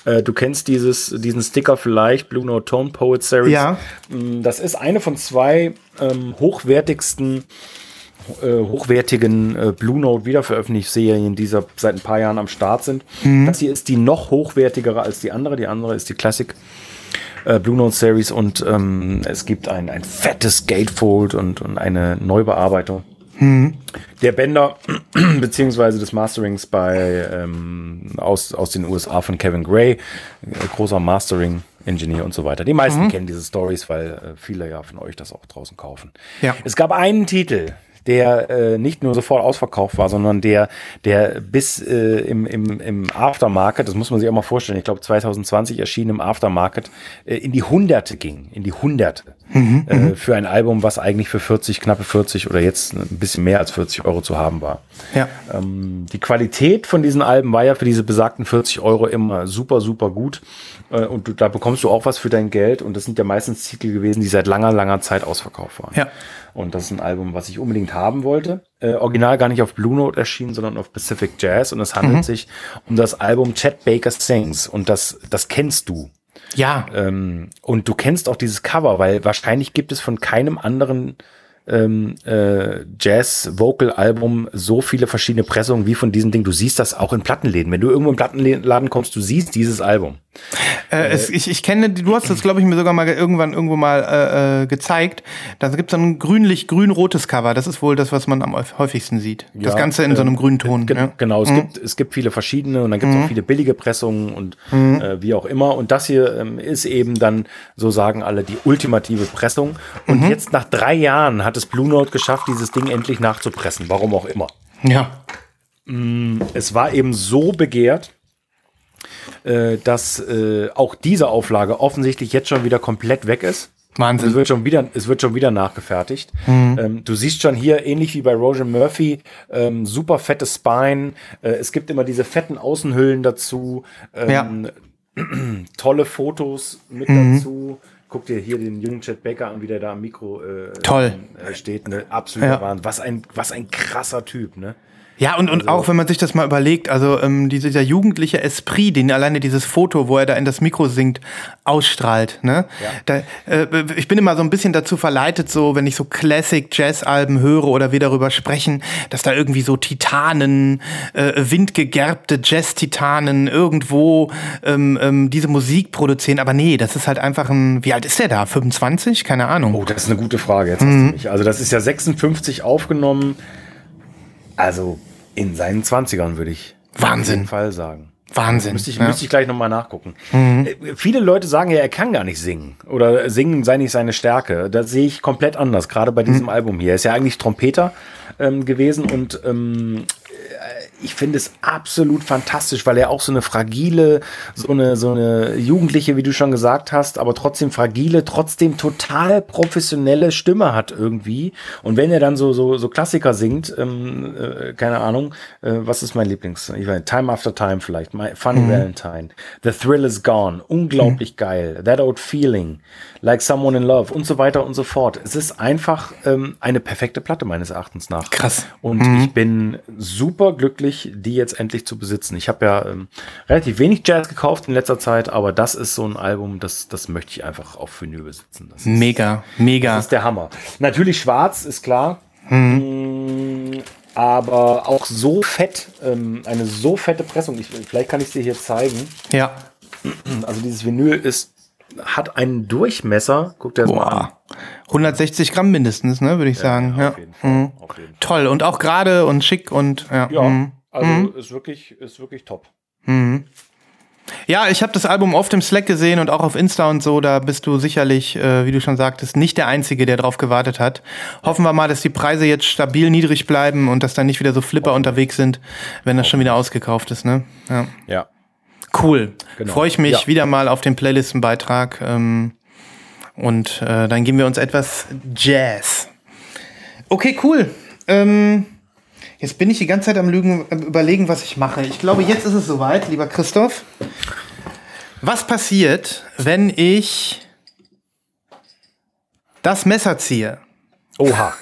Äh, du kennst dieses, diesen Sticker vielleicht, Blue Note Tone Poet Series. Ja. Mm, das ist eine von zwei ähm, hochwertigsten äh, hochwertigen äh, Blue Note Wiederveröffentlichserien, die seit ein paar Jahren am Start sind. Mhm. Das hier ist die noch hochwertigere als die andere. Die andere ist die Classic äh, Blue Note Series und ähm, es gibt ein, ein fettes Gatefold und, und eine Neubearbeitung. Mhm. Der Bänder beziehungsweise des Masterings bei ähm, aus, aus den USA von Kevin Gray, äh, großer Mastering Engineer und so weiter. Die meisten mhm. kennen diese Stories, weil äh, viele ja von euch das auch draußen kaufen. Ja. Es gab einen Titel, der äh, nicht nur sofort ausverkauft war, sondern der, der bis äh, im, im, im Aftermarket, das muss man sich auch mal vorstellen, ich glaube 2020 erschien im Aftermarket, äh, in die Hunderte ging, in die Hunderte. Mhm, äh, mhm. für ein Album, was eigentlich für 40, knappe 40 oder jetzt ein bisschen mehr als 40 Euro zu haben war. Ja. Ähm, die Qualität von diesen Alben war ja für diese besagten 40 Euro immer super, super gut. Äh, und du, da bekommst du auch was für dein Geld. Und das sind ja meistens Titel gewesen, die seit langer, langer Zeit ausverkauft waren. Ja. Und das ist ein Album, was ich unbedingt haben wollte. Äh, original gar nicht auf Blue Note erschienen, sondern auf Pacific Jazz. Und es handelt mhm. sich um das Album Chet Baker Sings. Und das, das kennst du. Ja. Ähm, und du kennst auch dieses Cover, weil wahrscheinlich gibt es von keinem anderen ähm, äh, Jazz-Vocal-Album so viele verschiedene Pressungen wie von diesem Ding. Du siehst das auch in Plattenläden. Wenn du irgendwo im Plattenladen kommst, du siehst dieses Album. Äh, es, ich, ich kenne, du hast das, glaube ich, mir sogar mal irgendwann irgendwo mal äh, äh gezeigt. Da gibt es ein grünlich-grün-rotes Cover. Das ist wohl das, was man am häufigsten sieht. Ja, das Ganze in so einem grünen Ton. Ge ja. Genau, es, mhm. gibt, es gibt viele verschiedene und dann gibt es mhm. auch viele billige Pressungen und mhm. äh, wie auch immer. Und das hier ähm, ist eben dann, so sagen alle, die ultimative Pressung. Und mhm. jetzt nach drei Jahren hat es Blue Note geschafft, dieses Ding endlich nachzupressen. Warum auch immer. Ja. Mm, es war eben so begehrt, äh, dass äh, auch diese Auflage offensichtlich jetzt schon wieder komplett weg ist. Wahnsinn. Es wird schon wieder, es wird schon wieder nachgefertigt. Mhm. Ähm, du siehst schon hier, ähnlich wie bei Roger Murphy, ähm, super fette Spine. Äh, es gibt immer diese fetten Außenhüllen dazu. Ähm, ja. tolle Fotos mit mhm. dazu. Guck dir hier den jungen Chet Baker an, wie der da am Mikro äh, Toll. Äh, steht. Ne? Absoluter ja. Wahnsinn. Was ein, was ein krasser Typ, ne? Ja, und, und also, auch wenn man sich das mal überlegt, also ähm, dieser jugendliche Esprit, den alleine dieses Foto, wo er da in das Mikro singt, ausstrahlt. Ne? Ja. Da, äh, ich bin immer so ein bisschen dazu verleitet, so wenn ich so Classic-Jazz-Alben höre oder wir darüber sprechen, dass da irgendwie so Titanen, äh, windgegerbte Jazz-Titanen irgendwo ähm, ähm, diese Musik produzieren. Aber nee, das ist halt einfach ein, wie alt ist der da? 25? Keine Ahnung. Oh, das ist eine gute Frage. Jetzt mhm. hast du mich. Also das ist ja 56 aufgenommen. Also in seinen 20ern, würde ich Wahnsinn. auf jeden Fall sagen. Wahnsinn. Müsste ich, ja. müsste ich gleich nochmal nachgucken. Mhm. Äh, viele Leute sagen ja, er kann gar nicht singen. Oder singen sei nicht seine Stärke. Das sehe ich komplett anders, gerade bei diesem mhm. Album hier. Er ist ja eigentlich Trompeter ähm, gewesen und ähm, ich finde es absolut fantastisch, weil er auch so eine fragile, so eine, so eine Jugendliche, wie du schon gesagt hast, aber trotzdem fragile, trotzdem total professionelle Stimme hat irgendwie. Und wenn er dann so, so, so Klassiker singt, ähm, äh, keine Ahnung, äh, was ist mein Lieblings? Ich weiß, Time After Time vielleicht, My Funny mhm. Valentine, The Thrill is Gone, unglaublich mhm. geil, That Old Feeling, Like Someone in Love und so weiter und so fort. Es ist einfach ähm, eine perfekte Platte meines Erachtens nach. Krass. Und mhm. ich bin super glücklich, glücklich, die jetzt endlich zu besitzen. Ich habe ja ähm, relativ wenig Jazz gekauft in letzter Zeit, aber das ist so ein Album, das, das möchte ich einfach auf Vinyl besitzen. Das ist, mega, mega. Das ist der Hammer. Natürlich schwarz, ist klar. Mhm. Aber auch so fett, ähm, eine so fette Pressung. Ich, vielleicht kann ich es dir hier zeigen. Ja. Also dieses Vinyl ist, hat einen Durchmesser. Guck dir das Boah. mal an. 160 Gramm mindestens, ne, würde ich ja, sagen. Ja, Fall, mhm. Toll und auch gerade und schick und ja. ja. Mhm. Also mhm. ist wirklich, ist wirklich top. Mhm. Ja, ich habe das Album oft im Slack gesehen und auch auf Insta und so. Da bist du sicherlich, äh, wie du schon sagtest, nicht der Einzige, der drauf gewartet hat. Hoffen wir mal, dass die Preise jetzt stabil niedrig bleiben und dass da nicht wieder so Flipper unterwegs sind, wenn das schon wieder ausgekauft ist. Ne? Ja. ja. Cool. Genau. Freue ich mich ja. wieder mal auf den Playlistenbeitrag. Ähm, und äh, dann geben wir uns etwas Jazz. Okay, cool. Ähm, Jetzt bin ich die ganze Zeit am Lügen, am überlegen, was ich mache. Ich glaube, jetzt ist es soweit, lieber Christoph. Was passiert, wenn ich das Messer ziehe? Oha.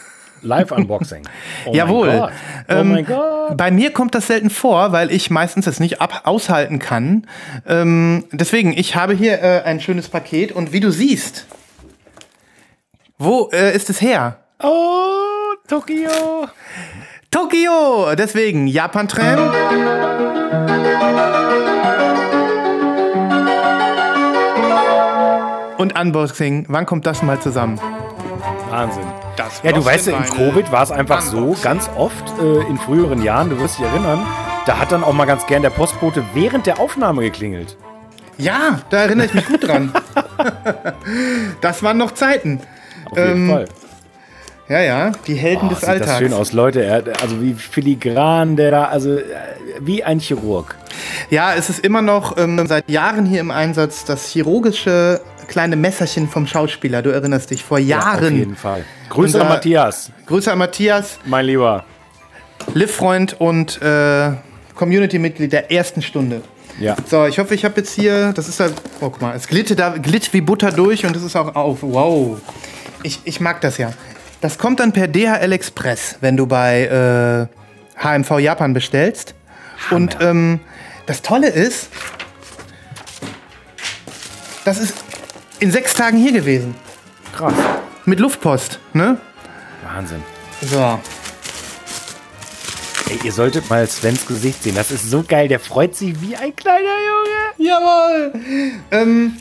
Live-Unboxing. Oh Jawohl. oh ähm, mein Gott. Bei mir kommt das selten vor, weil ich meistens es nicht ab aushalten kann. Ähm, deswegen, ich habe hier äh, ein schönes Paket und wie du siehst, wo äh, ist es her? Oh, Tokio. Tokio! Deswegen Japan-Tram. Und Unboxing. Wann kommt das mal zusammen? Wahnsinn. Das ja, du weißt ja, im Covid war es einfach so, ganz oft äh, in früheren Jahren, du wirst dich erinnern, da hat dann auch mal ganz gern der Postbote während der Aufnahme geklingelt. Ja, da erinnere ich mich gut dran. das waren noch Zeiten. Auf jeden Ähm, Fall. Ja, ja, die Helden Oh, des sieht Alltags. das schön aus, Leute. Er, also wie filigran der da, also äh, wie ein Chirurg. Ja, es ist immer noch ähm, seit Jahren hier im Einsatz das chirurgische kleine Messerchen vom Schauspieler. Du erinnerst dich, vor Auf Jahren. jeden Fall. Grüße Unser- an Matthias, Grüße an Matthias, mein Lieber. Liv-Freund und äh, Community-Mitglied der ersten Stunde. Ja. So, ich hoffe, ich habe jetzt hier, das ist da, oh, guck mal, es glitt, da, glitt wie Butter durch und es ist auch auf. Wow. Ich, ich mag das ja. Das kommt dann per DHL Express, wenn du bei äh, HMV Japan bestellst. Und ähm, das Tolle ist, das ist in sechs Tagen hier gewesen. Krass. Mit Luftpost, ne? Wahnsinn. So. Ey, ihr solltet mal Svens Gesicht sehen. Das ist so geil. Der freut sich wie ein kleiner Junge. Jawohl! Ähm,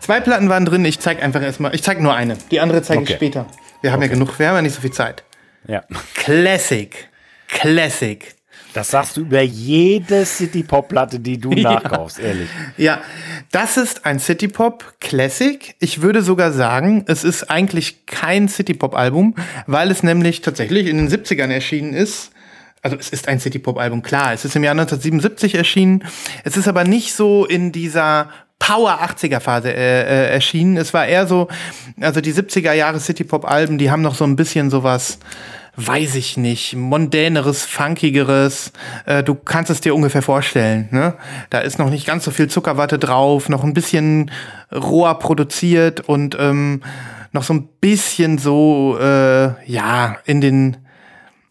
zwei Platten waren drin. Ich zeig einfach erstmal. Ich zeig nur eine. Die andere zeige ich Okay. später. Wir haben ja genug, wir haben ja nicht so viel Zeit. Ja. Classic. Classic. Das sagst du über jede City-Pop-Platte, die du nachkaufst, ehrlich. Ja, das ist ein City Pop Classic. Ich würde sogar sagen, es ist eigentlich kein City Pop Album, weil es nämlich tatsächlich in den 70ern erschienen ist. Also es ist ein City Pop Album, klar. Es ist im Jahr 1977 erschienen. Es ist aber nicht so in dieser Power 80er Phase äh, äh, erschienen. Es war eher so, also die 70er Jahre City Pop Alben, die haben noch so ein bisschen sowas, weiß ich nicht, mondäneres, funkigeres. Äh, du kannst es dir ungefähr vorstellen. Ne? Da ist noch nicht ganz so viel Zuckerwatte drauf, noch ein bisschen roher produziert und ähm, noch so ein bisschen so, äh, ja, in den,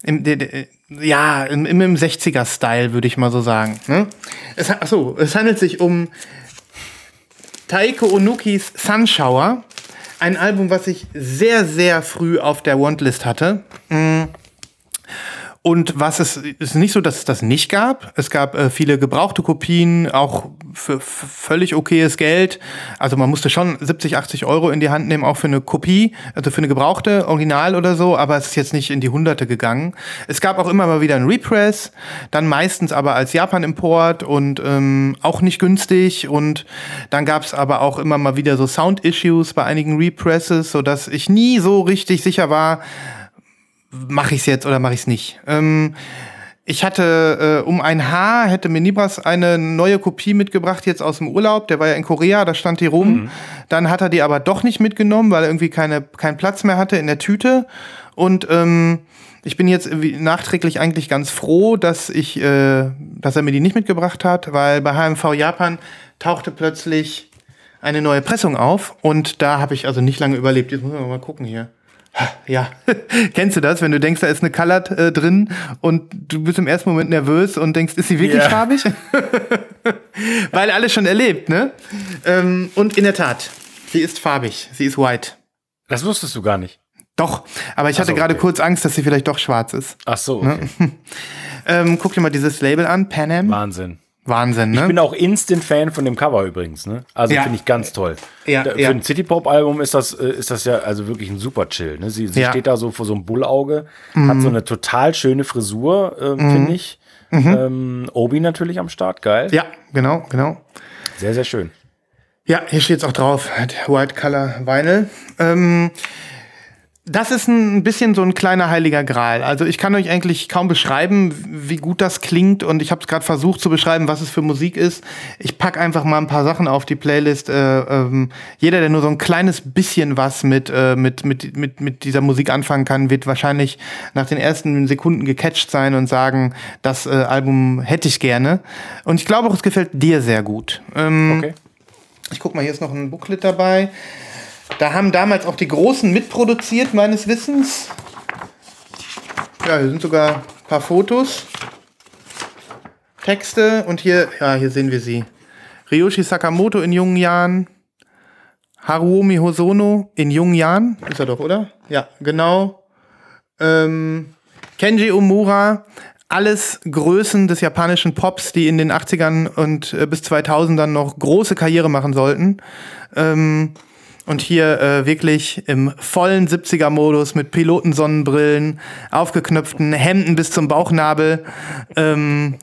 im, de, de, ja, im, im, im 60er-Style, würde ich mal so sagen. Ne? Es, ha- ach so, es handelt sich um Taiko Onukis Sunshower. Ein Album, was ich sehr, sehr früh auf der Wantlist hatte. Mm. Und was es ist nicht so, dass es das nicht gab. Es gab äh, viele gebrauchte Kopien, auch für, völlig okayes Geld. Also man musste schon 70, 80 Euro in die Hand nehmen, auch für eine Kopie, also für eine gebrauchte Original oder so, aber es ist jetzt nicht in die Hunderte gegangen. Es gab auch immer mal wieder ein Repress, dann meistens aber als Japan-Import und ähm, auch nicht günstig. Und dann gab es aber auch immer mal wieder so Sound-Issues bei einigen Represses, sodass ich nie so richtig sicher war, mache ich es jetzt oder mache ich es nicht. Ähm, ich hatte äh, um ein Haar hätte mir Nibras eine neue Kopie mitgebracht jetzt aus dem Urlaub. Der war ja in Korea, da stand die rum. Dann hat er die aber doch nicht mitgenommen, weil er irgendwie keine keinen Platz mehr hatte in der Tüte. Und ähm, ich bin jetzt nachträglich eigentlich ganz froh, dass ich, äh, dass er mir die nicht mitgebracht hat, weil bei HMV Japan tauchte plötzlich eine neue Pressung auf und da habe ich also nicht lange überlebt. Jetzt muss man mal gucken hier. Ja, kennst du das, wenn du denkst, da ist eine Colored äh, drin und du bist im ersten Moment nervös und denkst, ist sie wirklich Ja. farbig? Weil alles schon erlebt, ne? Ähm, und in der Tat, sie ist farbig, sie ist white. Das wusstest du gar nicht. Doch, aber ich hatte so, gerade okay. kurz Angst, dass sie vielleicht doch schwarz ist. Ach so, okay. Ähm, guck dir mal dieses Label an, Pan Am. Wahnsinn. Wahnsinn, ne? Ich bin auch Instant-Fan von dem Cover übrigens. Ne? Also Ja. finde ich ganz toll. Ja, Da, für ja. ein City-Pop-Album ist das, äh, ist das ja also wirklich ein super Chill. Ne? Sie, sie. Mhm. steht da so vor so einem Bullauge, hat so eine total schöne Frisur, äh, finde ich. Ähm, Obi natürlich am Start, geil. ja, genau, genau. Sehr, sehr schön. Ja, hier steht es auch drauf, White Color Vinyl. Ähm, das ist ein bisschen so ein kleiner heiliger Gral. Also ich kann euch eigentlich kaum beschreiben, wie gut das klingt und ich habe es gerade versucht zu beschreiben, was es für Musik ist. Ich pack einfach mal ein paar Sachen auf die Playlist. Äh, ähm, jeder, der nur so ein kleines bisschen was mit, äh, mit, mit, mit, mit dieser Musik anfangen kann, wird wahrscheinlich nach den ersten Sekunden gecatcht sein und sagen, das äh, Album hätte ich gerne. Und ich glaube auch, es gefällt dir sehr gut. Ähm, Okay. ich guck mal, hier ist noch ein Booklet dabei. Da haben damals auch die Großen mitproduziert, meines Wissens. Ja, hier sind sogar ein paar Fotos. Texte und hier, ja, hier sehen wir sie. Ryoshi Sakamoto in jungen Jahren. Haruomi Hosono in jungen Jahren. Ist er doch, oder? Ja, genau. Ähm, Kenji Omura. Alles Größen des japanischen Pops, die in den 80ern und äh, bis 2000ern noch große Karriere machen sollten. Ähm, und hier äh, wirklich im vollen 70er-Modus mit Pilotensonnenbrillen, aufgeknöpften Hemden bis zum Bauchnabel. Ähm,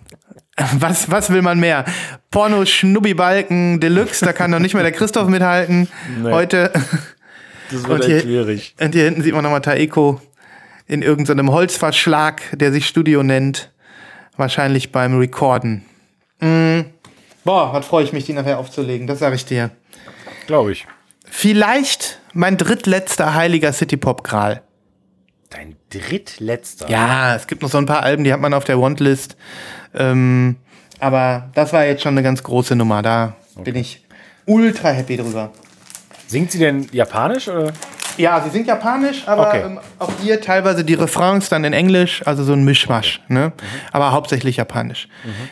was, was will man mehr? Porno-Schnubbi-Balken Deluxe, da kann noch nicht mehr der Christoph mithalten. Nee. Heute. Das Und hier, und hier hinten sieht man nochmal Taeko in irgendeinem Holzverschlag, der sich Studio nennt. Wahrscheinlich beim Recorden. Mm. Boah, was freue ich mich, die nachher aufzulegen, das sage ich dir. Glaube ich. Vielleicht mein drittletzter heiliger City-Pop-Gral. Dein drittletzter. Ja, es gibt noch so ein paar Alben, die hat man auf der Wantlist. Ähm, aber das war jetzt schon eine ganz große Nummer. Da bin ich ultra happy drüber. Singt sie denn japanisch oder? Ja, sie singt japanisch, aber Okay. ähm, auch hier teilweise die Refrains dann in Englisch, also so ein Mischmasch, ne? Aber hauptsächlich japanisch.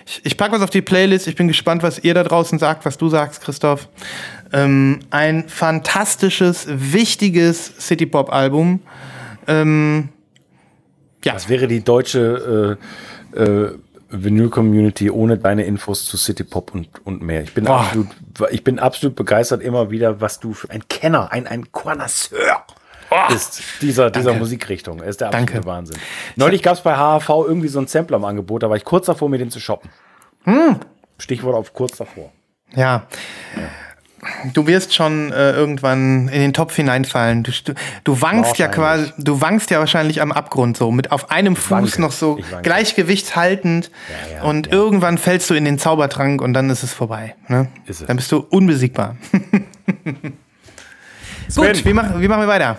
Ich, ich packe was auf die Playlist, ich bin gespannt, was ihr da draußen sagt, was du sagst, Christoph. Ähm, ein fantastisches, wichtiges City-Pop-Album. Ähm, Was wäre die deutsche äh, äh, Vinyl-Community ohne deine Infos zu City Pop und, und mehr? Ich bin, Boah. absolut, ich bin absolut begeistert immer wieder, was du für ein Kenner, ein, ein Connoisseur bist dieser, dieser Danke. Musikrichtung. Ist der absolute Danke. Wahnsinn. Neulich gab es bei HHV irgendwie so ein Sampler im Angebot, da war ich kurz davor, mir den zu shoppen. Hm. Stichwort auf kurz davor. Ja. Du wirst schon äh, irgendwann in den Topf hineinfallen. Du, du, du wankst ja quasi, Wahrscheinlich. du wankst ja wahrscheinlich am Abgrund so, mit auf einem Fuß wanke. noch so gleichgewichtshaltend Ja, ja, und ja. irgendwann fällst du in den Zaubertrank und dann ist es vorbei. Ne? Ist es. Dann bist du unbesiegbar. Gut, wie machen, wie machen wir weiter?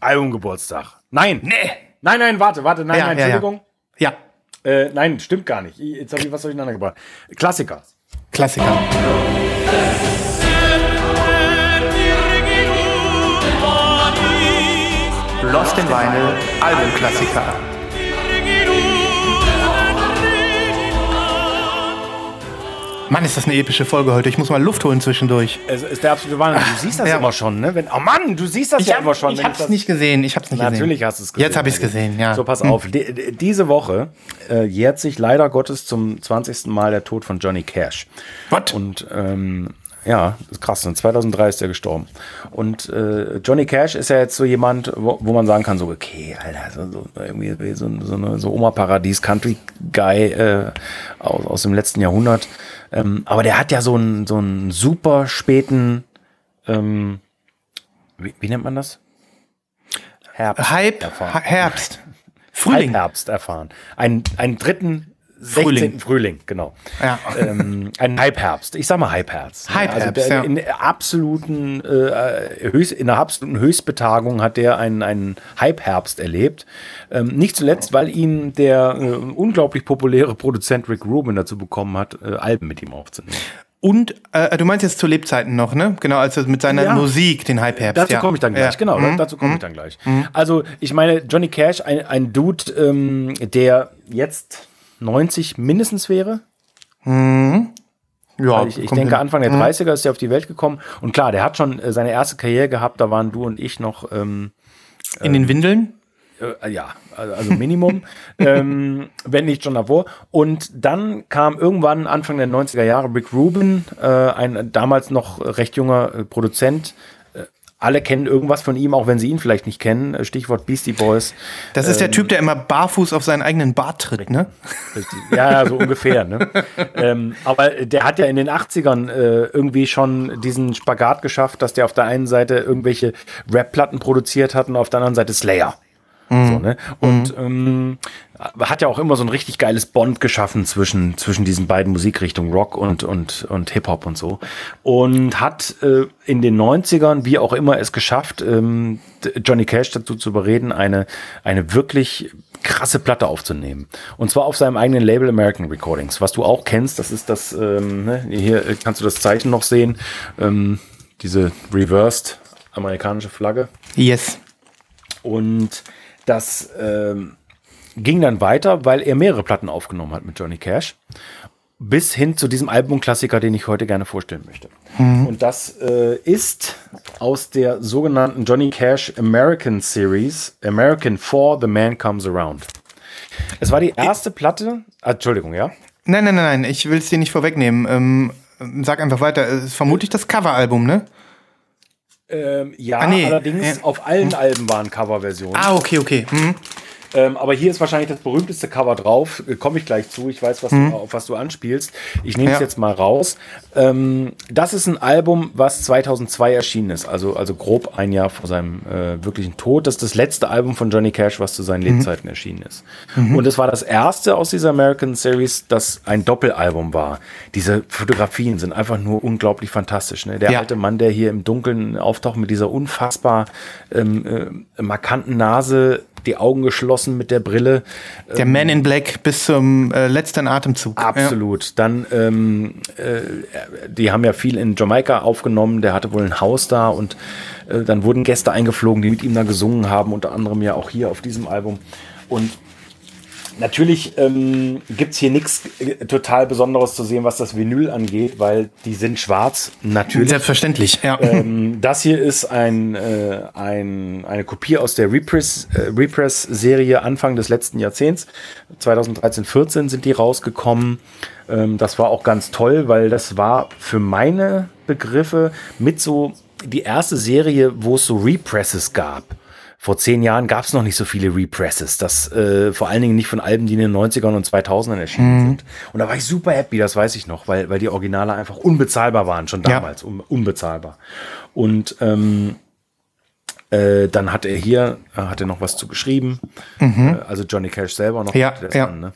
Albumgeburtstag. Nein. Nee. Nein, nein, warte, warte, nein, Ja, nein, ja, ja. Entschuldigung. Ja, Äh, nein, stimmt gar nicht. Jetzt habe ich was durcheinander gebracht. Klassiker. Klassiker. Lost in Vinyl, Albumklassiker. Mann, ist das eine epische Folge heute. Ich muss mal Luft holen zwischendurch. Es ist der absolute Wahnsinn. Du siehst das Ja. immer schon, ne? Wenn, oh Mann, du siehst das ja hab- immer schon. ich hab's das- nicht gesehen. Ich hab's nicht gesehen. Natürlich hast du es gesehen. Jetzt habe ich es gesehen, ja. So, pass auf. Die, die- diese Woche äh, jährt sich leider Gottes zum 20. Mal der Tod von Johnny Cash. What? Und ähm, ja, das ist krass. ne? 2003 ist er gestorben. Und äh, Johnny Cash ist ja jetzt so jemand, wo, wo man sagen kann, so, okay, Alter, so, so, irgendwie so, so eine so Oma-Paradies-Country-Guy äh, aus, aus dem letzten Jahrhundert. Ähm, aber der hat ja so einen, so einen super späten, ähm, wie, wie nennt man das? Herbst. Hype, erfahren. Ha- Herbst, Frühling. Halbherbst erfahren. Einen, einen dritten 16. Frühling. Frühling, genau. Ja. Ähm, ein Halbherbst. Ich sag mal Halbherbst. Halbherbst, also ja. in der absoluten äh, Höchst, in der absoluten Höchstbetagung hat der einen, einen Halbherbst erlebt. Ähm, nicht zuletzt, weil ihn der äh, unglaublich populäre Produzent Rick Rubin dazu bekommen hat, äh, Alben mit ihm aufzunehmen. Und äh, du meinst jetzt zu Lebzeiten noch, ne? Genau, als er mit seiner Ja. Musik den Hype Herbst. Dazu ja. komme ich dann gleich, Ja. genau, Mhm. dazu komme ich dann gleich. Also, ich meine, Johnny Cash, ein, ein Dude, ähm, der jetzt 90 mindestens wäre. Ja, Ich, ich denke. Anfang der 30er ist er auf die Welt gekommen. Und klar, der hat schon äh, seine erste Karriere gehabt, da waren du und ich noch, ähm, In den Windeln? äh, ja, also also Minimum, ähm, wenn nicht schon davor. Und dann kam irgendwann Anfang der 90er Jahre Rick Rubin, äh, ein damals noch recht junger äh, Produzent. Alle kennen irgendwas von ihm, auch wenn sie ihn vielleicht nicht kennen. Äh, Stichwort Beastie Boys. Das ist Ähm, der Typ, der immer barfuß auf seinen eigenen Bart tritt, ne? Richtig. Ja, ja, so ungefähr. Ne? ähm, aber der hat ja in den 80ern äh, irgendwie schon diesen Spagat geschafft, dass der auf der einen Seite irgendwelche Rap-Platten produziert hat und auf der anderen Seite Slayer. So, ne? Und ähm, hat ja auch immer so ein richtig geiles Bond geschaffen zwischen, zwischen diesen beiden Musikrichtungen, Rock und, und, und Hip-Hop und so. Und hat äh, in den 90ern, wie auch immer, es geschafft, ähm, Johnny Cash dazu zu überreden, eine, eine wirklich krasse Platte aufzunehmen. Und zwar auf seinem eigenen Label American Recordings, was du auch kennst. Das ist das, ähm, ne? hier äh, kannst du das Zeichen noch sehen, ähm, diese reversed amerikanische Flagge. Yes. Und das ähm, ging dann weiter, weil er mehrere Platten aufgenommen hat mit Johnny Cash. Bis hin zu diesem Albumklassiker, den ich heute gerne vorstellen möchte. Und das äh, ist aus der sogenannten Johnny Cash American Series, American 4 The Man Comes Around. Es war die erste Platte, ah, Entschuldigung, ja? Nein, nein, nein, nein, ich will es dir nicht vorwegnehmen. Ähm, sag einfach weiter. Es ist vermutlich das Coveralbum, ne? Ähm, ja, Ah, nee. allerdings Ja. auf allen Alben waren Coverversionen. Ah, okay, okay. Mhm. Ähm, aber hier ist wahrscheinlich das berühmteste Cover drauf. Äh, Komme ich gleich zu. Ich weiß, was Mhm. du, auf was du anspielst. Ich nehme es Ja. jetzt mal raus. Ähm, das ist ein Album, was 2002 erschienen ist. Also, also grob ein Jahr vor seinem äh, wirklichen Tod. Das ist das letzte Album von Johnny Cash, was zu seinen Mhm. Lebzeiten erschienen ist. Und es war das erste aus dieser American Series, das ein Doppelalbum war. Diese Fotografien sind einfach nur unglaublich fantastisch. Ne? Der Ja. alte Mann, der hier im Dunkeln auftaucht mit dieser unfassbar ähm, äh, markanten Nase, die Augen geschlossen mit der Brille. Der Man in Black bis zum äh, letzten Atemzug. Absolut. Dann, ähm, äh, die haben ja viel in Jamaika aufgenommen. Der hatte wohl ein Haus da und äh, dann wurden Gäste eingeflogen, die mit ihm da gesungen haben, unter anderem ja auch hier auf diesem Album. Und natürlich ähm, gibt es hier nichts äh, total Besonderes zu sehen, was das Vinyl angeht, weil die sind schwarz, natürlich. Selbstverständlich, ja. Ähm, das hier ist ein, äh, ein, eine Kopie aus der Repress, äh, Repress-Serie Anfang des letzten Jahrzehnts. 2013, 14 sind die rausgekommen. Ähm, das war auch ganz toll, weil das war für meine Begriffe mit so die erste Serie, wo es so Represses gab. Vor zehn Jahren gab es noch nicht so viele Represses. Das äh, vor allen Dingen nicht von Alben, die in den 90ern und 2000ern erschienen sind. Und da war ich super happy, das weiß ich noch, weil, weil die Originale einfach unbezahlbar waren, schon Ja. damals, un unbezahlbar. Und ähm, äh, dann hat er hier, äh, hat er noch was zu geschrieben. Äh, also Johnny Cash selber noch. Mhm. Ja, ja. An, ne?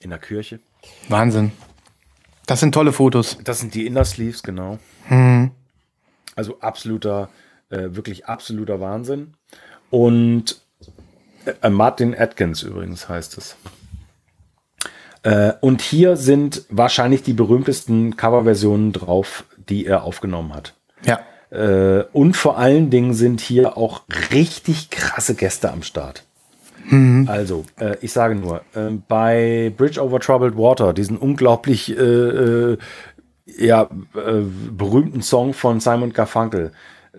In der Kirche. Wahnsinn. Das sind tolle Fotos. Das sind die Inner Sleeves, genau. Mhm. Also absoluter, äh, wirklich absoluter Wahnsinn. Und äh, Martin Atkins übrigens heißt es. Äh, und hier sind wahrscheinlich die berühmtesten Coverversionen drauf, die er aufgenommen hat. Ja. Äh, und vor allen Dingen sind hier auch richtig krasse Gäste am Start. Also, äh, ich sage nur, äh, bei Bridge over Troubled Water, diesen unglaublich äh, äh, ja, äh, berühmten Song von Simon Garfunkel,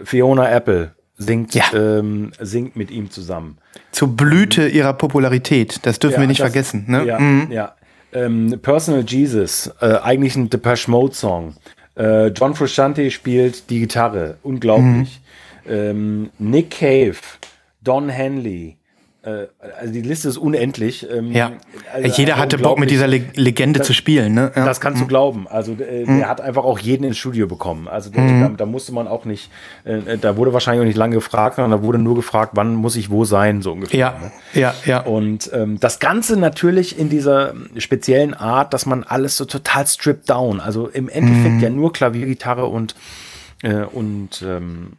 Fiona Apple singt, Ja. ähm, singt mit ihm zusammen. Zur Blüte ihrer Popularität. Das dürfen wir nicht das- vergessen. Ne? Ja, Mhm. ja. Ähm, Personal Jesus, äh, eigentlich ein Depeche Mode Song. Äh, John Frusciante spielt die Gitarre, unglaublich. Mhm. Ähm, Nick Cave, Don Henley, also die Liste ist unendlich. Ähm, Ja. also Jeder hatte Bock, mit dieser. Le Legende zu spielen. Ne? Ja. Das kannst du glauben. Also äh, Mhm. der hat einfach auch jeden ins Studio bekommen. Also der, da, da musste man auch nicht, äh, da wurde wahrscheinlich auch nicht lange gefragt, sondern da wurde nur gefragt, wann muss ich wo sein, so ungefähr. ja, ne? ja, ja. Und ähm, das Ganze natürlich in dieser speziellen Art, dass man alles so total stripped down. Also im Endeffekt ja nur Klavier, Gitarre und, äh, und ähm,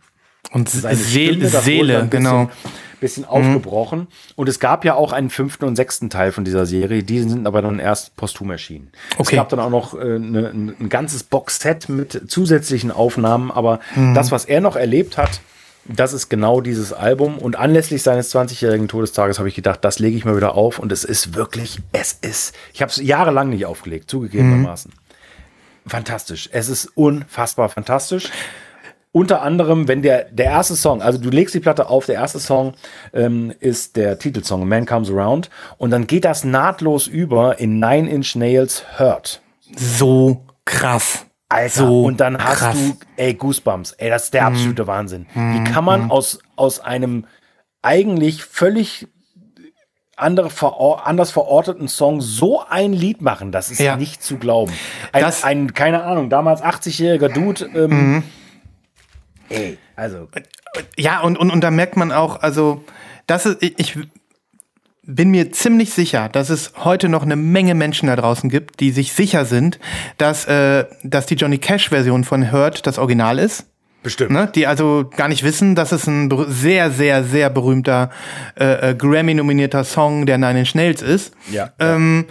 Und seine wurde Seele dann ein bisschen, genau. Bisschen aufgebrochen. Und es gab ja auch einen fünften und sechsten Teil von dieser Serie. Die sind aber dann erst posthum erschienen. Es Okay. gab dann auch noch äh, ne, ein, ganzes Boxset mit zusätzlichen Aufnahmen. Aber Mhm. das, was er noch erlebt hat, das ist genau dieses Album. Und anlässlich seines 20-jährigen Todestages habe ich gedacht, das lege ich mal wieder auf. Und es ist wirklich, es ist. Ich habe es jahrelang nicht aufgelegt, zugegebenermaßen. Fantastisch. Es ist unfassbar fantastisch. Unter anderem, wenn der, der erste Song, also du legst die Platte auf, der erste Song ähm, ist der Titelsong Man Comes Around und dann geht das nahtlos über in Nine Inch Nails Hurt. So krass. Alter, So und dann hast krass. du, ey, Goosebumps, ey, das ist der absolute Wahnsinn. Wie kann man aus, aus einem eigentlich völlig andere veror anders verorteten Song so ein Lied machen? Das ist Ja. nicht zu glauben. Ein, Das- ein keine Ahnung, damals 80-jähriger Dude, ähm, ey, also, Ja, und, und, und da merkt man auch, also, das ist, ich ich bin mir ziemlich sicher, dass es heute noch eine Menge Menschen da draußen gibt, die sich sicher sind, dass, äh, dass die Johnny Cash-Version von Hurt das Original ist. Bestimmt. Ne? Die also gar nicht wissen, dass es ein sehr, sehr, sehr berühmter äh, äh, Grammy-nominierter Song der Nine Inch Nails ist. Ja. Ähm,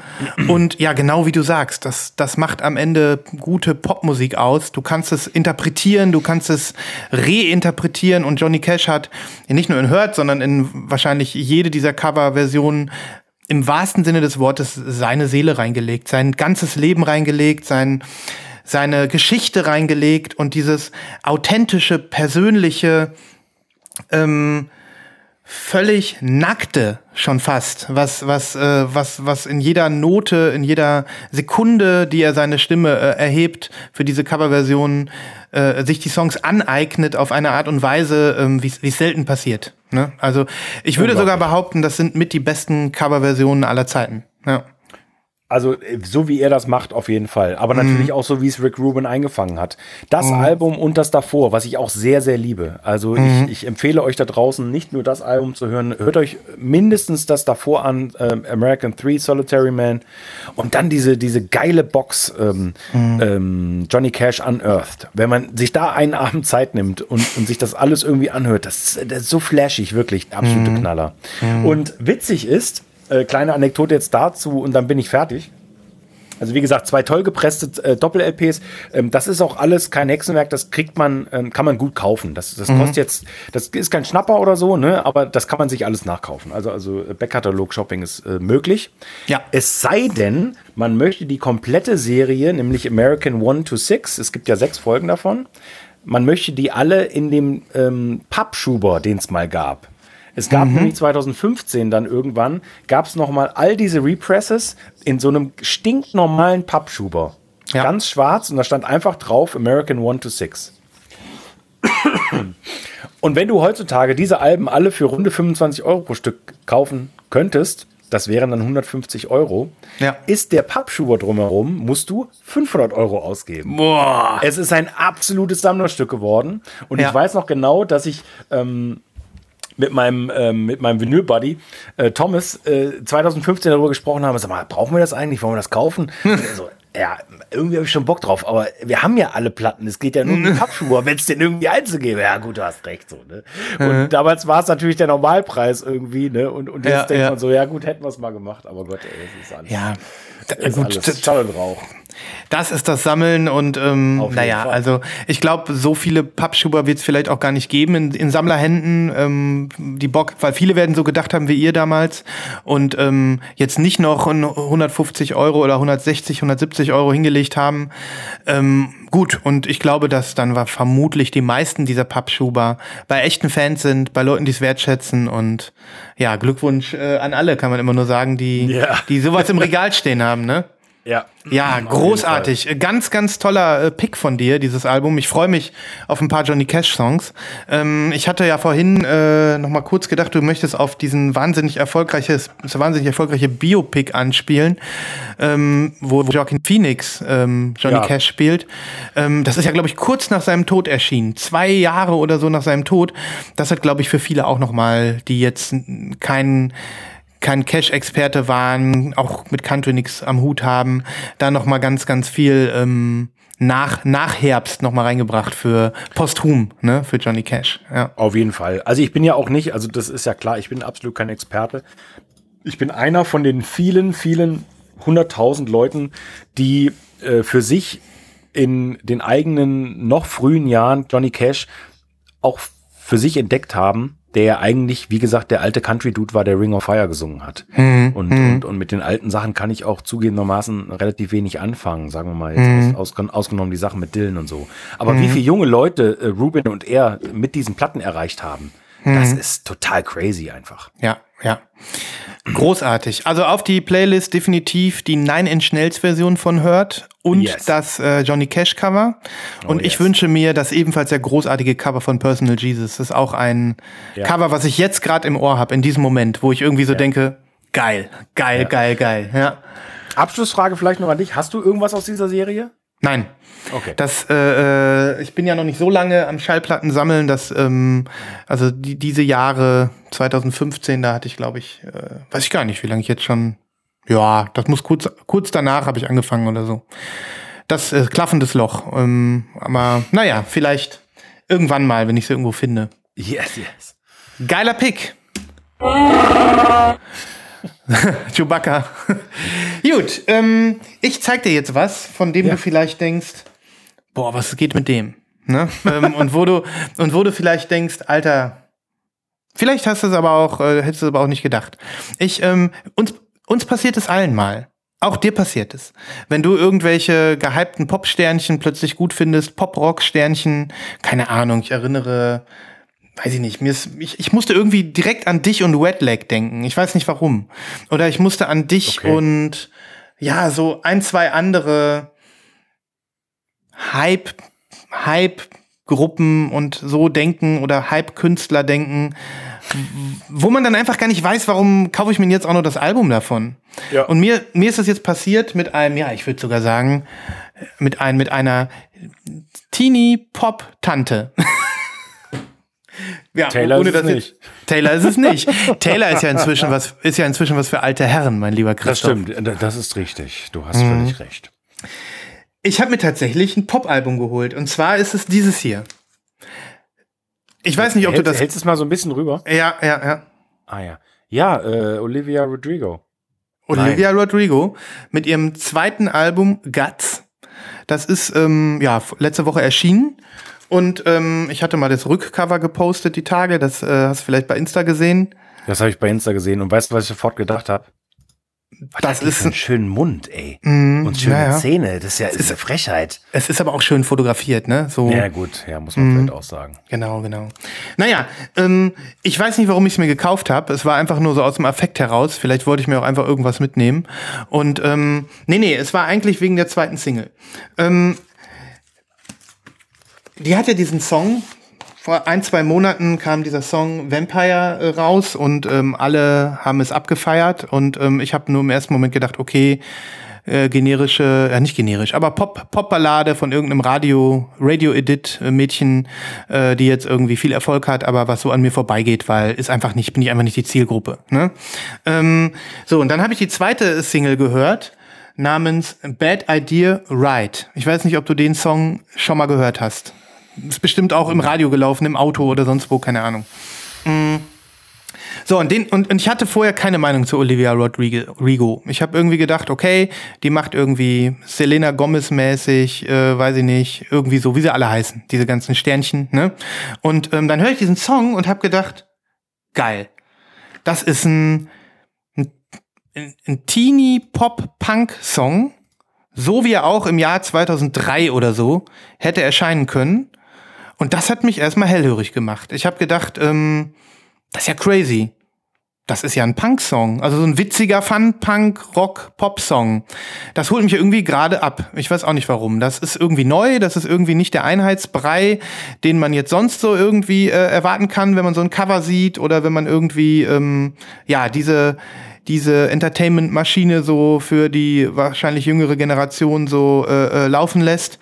und ja, genau wie du sagst, das, das macht am Ende gute Popmusik aus. Du kannst es interpretieren, du kannst es reinterpretieren und Johnny Cash hat nicht nur in Hurt, sondern in wahrscheinlich jede dieser Coverversionen im wahrsten Sinne des Wortes seine Seele reingelegt, sein ganzes Leben reingelegt, sein, seine Geschichte reingelegt und dieses authentische, persönliche, ähm, völlig nackte schon fast, was was äh, was was in jeder Note, in jeder Sekunde, die er seine Stimme äh, erhebt für diese Coverversion, äh, sich die Songs aneignet auf eine Art und Weise, ähm, wie es selten passiert. Ne? Also ich würde sogar behaupten, das sind mit die besten Coverversionen aller Zeiten. Ja. Also äh, so wie er das macht, auf jeden Fall. Aber mhm. natürlich auch so, wie es Rick Rubin eingefangen hat. Das mhm. Album und das davor, was ich auch sehr, sehr liebe. Also mhm. ich, ich, empfehle euch da draußen nicht nur das Album zu hören, hört euch mindestens das davor an, ähm, American 3, Solitary Man. Und dann diese, diese geile Box, ähm, mhm. ähm, Johnny Cash Unearthed. Wenn man sich da einen Abend Zeit nimmt und, und sich das alles irgendwie anhört, das, das ist so flashig, wirklich, absolute mhm. Knaller. Mhm. Und witzig ist, äh, kleine Anekdote jetzt dazu und dann bin ich fertig. Also wie gesagt, zwei toll gepresste äh, Doppel-LPs. Ähm, das ist auch alles kein Hexenwerk, das kriegt man, ähm, kann man gut kaufen. Das, das mhm. kostet jetzt, das ist kein Schnapper oder so, ne? aber das kann man sich alles nachkaufen. Also, also äh, Backkatalog-Shopping ist äh, möglich. Ja. Es sei denn, man möchte die komplette Serie, nämlich American 1 to 6, es gibt ja sechs Folgen davon, man möchte die alle in dem ähm, Pappschuber, den es mal gab. Es gab mhm. nämlich 2015 dann irgendwann, gab es nochmal all diese Represses in so einem stinknormalen Pappschuber. Ja. Ganz schwarz und da stand einfach drauf American 1 to 6. Und wenn du heutzutage diese Alben alle für runde 25 Euro pro Stück kaufen könntest, das wären dann 150 Euro, ja. ist der Pappschuber drumherum, musst du 500 Euro ausgeben. Boah. Es ist ein absolutes Sammlerstück geworden. Und ja. ich weiß noch genau, dass ich ähm, mit meinem, ähm, mit meinem Vinyl-Buddy äh, Thomas äh, 2015 darüber gesprochen haben. Sag mal, brauchen wir das eigentlich? Wollen wir das kaufen? so, ja, irgendwie habe ich schon Bock drauf, aber wir haben ja alle Platten. Es geht ja nur um die Pappschuhe, wenn es denn irgendwie einzugeben. Ja, gut, du hast recht. So, ne? Und mhm. damals war es natürlich der Normalpreis irgendwie, ne? Und, und jetzt ja, denkt ja. man so, ja gut, hätten wir es mal gemacht, aber Gott, ey, das ist alles. Ja, ist gut, alles Schall und Rauch. Das ist das Sammeln und ähm, naja, Fall. also ich glaube, so viele Pappschuber wird es vielleicht auch gar nicht geben in, in Sammlerhänden. Ähm, die Bock, weil viele werden so gedacht haben wie ihr damals und ähm, jetzt nicht noch 150 Euro oder 160, 170 Euro hingelegt haben. Ähm, gut, und ich glaube, dass dann war vermutlich die meisten dieser Pappschuber bei echten Fans sind, bei Leuten, die es wertschätzen und ja, Glückwunsch äh, an alle, kann man immer nur sagen, die, ja. die sowas im Regal stehen haben, ne? Ja. Ja, großartig. Ganz, ganz toller äh, Pick von dir, dieses Album. Ich freue mich auf ein paar Johnny Cash-Songs. Ähm, ich hatte ja vorhin äh, noch mal kurz gedacht, du möchtest auf diesen wahnsinnig erfolgreiches, wahnsinnig erfolgreiche Biopic anspielen, ähm, wo, wo Joaquin Phoenix ähm, Johnny ja. Cash spielt. Ähm, das ist ja, glaube ich, kurz nach seinem Tod erschienen. Zwei Jahre oder so nach seinem Tod. Das hat, glaube ich, für viele auch noch mal, die jetzt keinen kein Cash-Experte waren, auch mit Country nichts am Hut haben, da noch mal ganz, ganz viel ähm, nach, nach Herbst noch mal reingebracht für posthum, ne, für Johnny Cash. Ja. Auf jeden Fall. Also ich bin ja auch nicht, also das ist ja klar, ich bin absolut kein Experte. Ich bin einer von den vielen, vielen hunderttausend Leuten, die äh, für sich in den eigenen noch frühen Jahren Johnny Cash auch für sich entdeckt haben der eigentlich, wie gesagt, der alte Country-Dude war, der Ring of Fire gesungen hat. Mhm. Und, mhm. und, und mit den alten Sachen kann ich auch zugegebenermaßen relativ wenig anfangen, sagen wir mal, jetzt mhm. aus, aus, ausgenommen die Sachen mit Dylan und so. Aber wie mhm. viele junge Leute äh, Ruben und er mit diesen Platten erreicht haben, das mhm. ist total crazy einfach. Ja, ja. Großartig. Also auf die Playlist definitiv die Nine Inch Nails Version von Hurt und yes. das äh, Johnny Cash Cover. Oh, und oh, ich yes. wünsche mir das ebenfalls sehr großartige Cover von Personal Jesus. Das ist auch ein ja. Cover, was ich jetzt gerade im Ohr habe, in diesem Moment, wo ich irgendwie so ja. denke, geil, geil, ja. geil, geil. Ja. Abschlussfrage vielleicht noch an dich. Hast du irgendwas aus dieser Serie? Nein. Okay. Das, äh, äh, ich bin ja noch nicht so lange am Schallplatten sammeln, dass ähm, also die, diese Jahre 2015, da hatte ich, glaube ich, äh, weiß ich gar nicht, wie lange ich jetzt schon. Ja, das muss kurz kurz danach habe ich angefangen oder so. Das äh, klaffendes Loch. Ähm, aber naja, vielleicht irgendwann mal, wenn ich es irgendwo finde. Yes, yes. Geiler Pick. Chewbacca. Gut, ähm, ich zeig dir jetzt was, von dem ja. du vielleicht denkst, boah, was geht mit dem? Ne? ähm, und wo du und wo du vielleicht denkst, Alter, vielleicht hast du es aber auch, äh, hättest du es aber auch nicht gedacht. Ich, ähm, uns, uns passiert es allen mal. Auch dir passiert es. Wenn du irgendwelche gehypten Pop-Sternchen plötzlich gut findest, Pop-Rock-Sternchen, keine Ahnung, ich erinnere weiß ich nicht, mir ist, ich, ich musste irgendwie direkt an dich und Wet Leg denken. Ich weiß nicht warum. Oder ich musste an dich okay. und ja, so ein, zwei andere Hype, Hype Gruppen und so denken oder Hype-Künstler denken, wo man dann einfach gar nicht weiß, warum kaufe ich mir jetzt auch noch das Album davon. Ja. Und mir, mir ist das jetzt passiert mit einem, ja, ich würde sogar sagen, mit, ein, mit einer Teenie-Pop-Tante. ja, Taylor ohne, ist es nicht. Taylor ist es nicht. Taylor ist ja inzwischen was, ist ja inzwischen was für alte Herren, mein lieber Christoph. Das stimmt, das ist richtig. Du hast mhm. völlig recht. Ich habe mir tatsächlich ein Pop-Album geholt. Und zwar ist es dieses hier. Ich weiß nicht, ob Hält, du das. Hältst es mal so ein bisschen rüber? Ja, ja, ja. Ah ja. Ja, äh, Olivia Rodrigo. Olivia Nein. Rodrigo mit ihrem zweiten Album Guts. Das ist ähm, ja letzte Woche erschienen. Und ähm, ich hatte mal das Rückcover gepostet die Tage. Das äh, hast du vielleicht bei Insta gesehen. Das habe ich bei Insta gesehen. Und weißt du, was ich sofort gedacht habe? Was das ist einen schönen Mund, ey. Mm, und schöne ja. Zähne. Das ist ja ist, ist eine Frechheit. Es ist aber auch schön fotografiert, ne? So. Ja, gut, ja, muss man mm, vielleicht auch sagen. Genau, genau. Naja, ähm, ich weiß nicht, warum ich es mir gekauft habe. Es war einfach nur so aus dem Affekt heraus. Vielleicht wollte ich mir auch einfach irgendwas mitnehmen. Und ähm, nee, nee, es war eigentlich wegen der zweiten Single. Ähm, die hat ja diesen Song, vor ein, zwei Monaten kam dieser Song Vampire äh, raus und ähm, alle haben es abgefeiert und ähm, ich habe nur im ersten Moment gedacht, okay, äh, generische, ja nicht generisch, aber Pop Popballade von irgendeinem Radio Radio Edit äh, äh, die jetzt irgendwie viel Erfolg hat, aber was so an mir vorbeigeht, weil ist einfach nicht bin ich einfach nicht die Zielgruppe. Ne? Ähm, so und dann habe ich die zweite Single gehört namens Bad Idea Right. Ich weiß nicht, ob du den Song schon mal gehört hast. Ist bestimmt auch im Radio gelaufen, im Auto oder sonst wo, keine Ahnung. Mm. So, und, den, und, und ich hatte vorher keine Meinung zu Olivia Rodrigo. Ich habe irgendwie gedacht, okay, die macht irgendwie Selena Gomez-mäßig, äh, weiß ich nicht, irgendwie so, wie sie alle heißen, diese ganzen Sternchen. Ne? Und ähm, dann höre ich diesen Song und habe gedacht, geil. Das ist ein, ein, ein Teenie-Pop-Punk-Song, so wie er auch im Jahr 2003 oder so hätte erscheinen können. Und das hat mich erstmal hellhörig gemacht. Ich habe gedacht, ähm, das ist ja crazy. Das ist ja ein Punk-Song. Also so ein witziger Fun-Punk-Rock-Pop-Song. Das holt mich irgendwie gerade ab. Ich weiß auch nicht warum. Das ist irgendwie neu. Das ist irgendwie nicht der Einheitsbrei, den man jetzt sonst so irgendwie äh, erwarten kann, wenn man so ein Cover sieht oder wenn man irgendwie, ähm, ja, diese, diese Entertainment-Maschine so für die wahrscheinlich jüngere Generation so äh, äh, laufen lässt.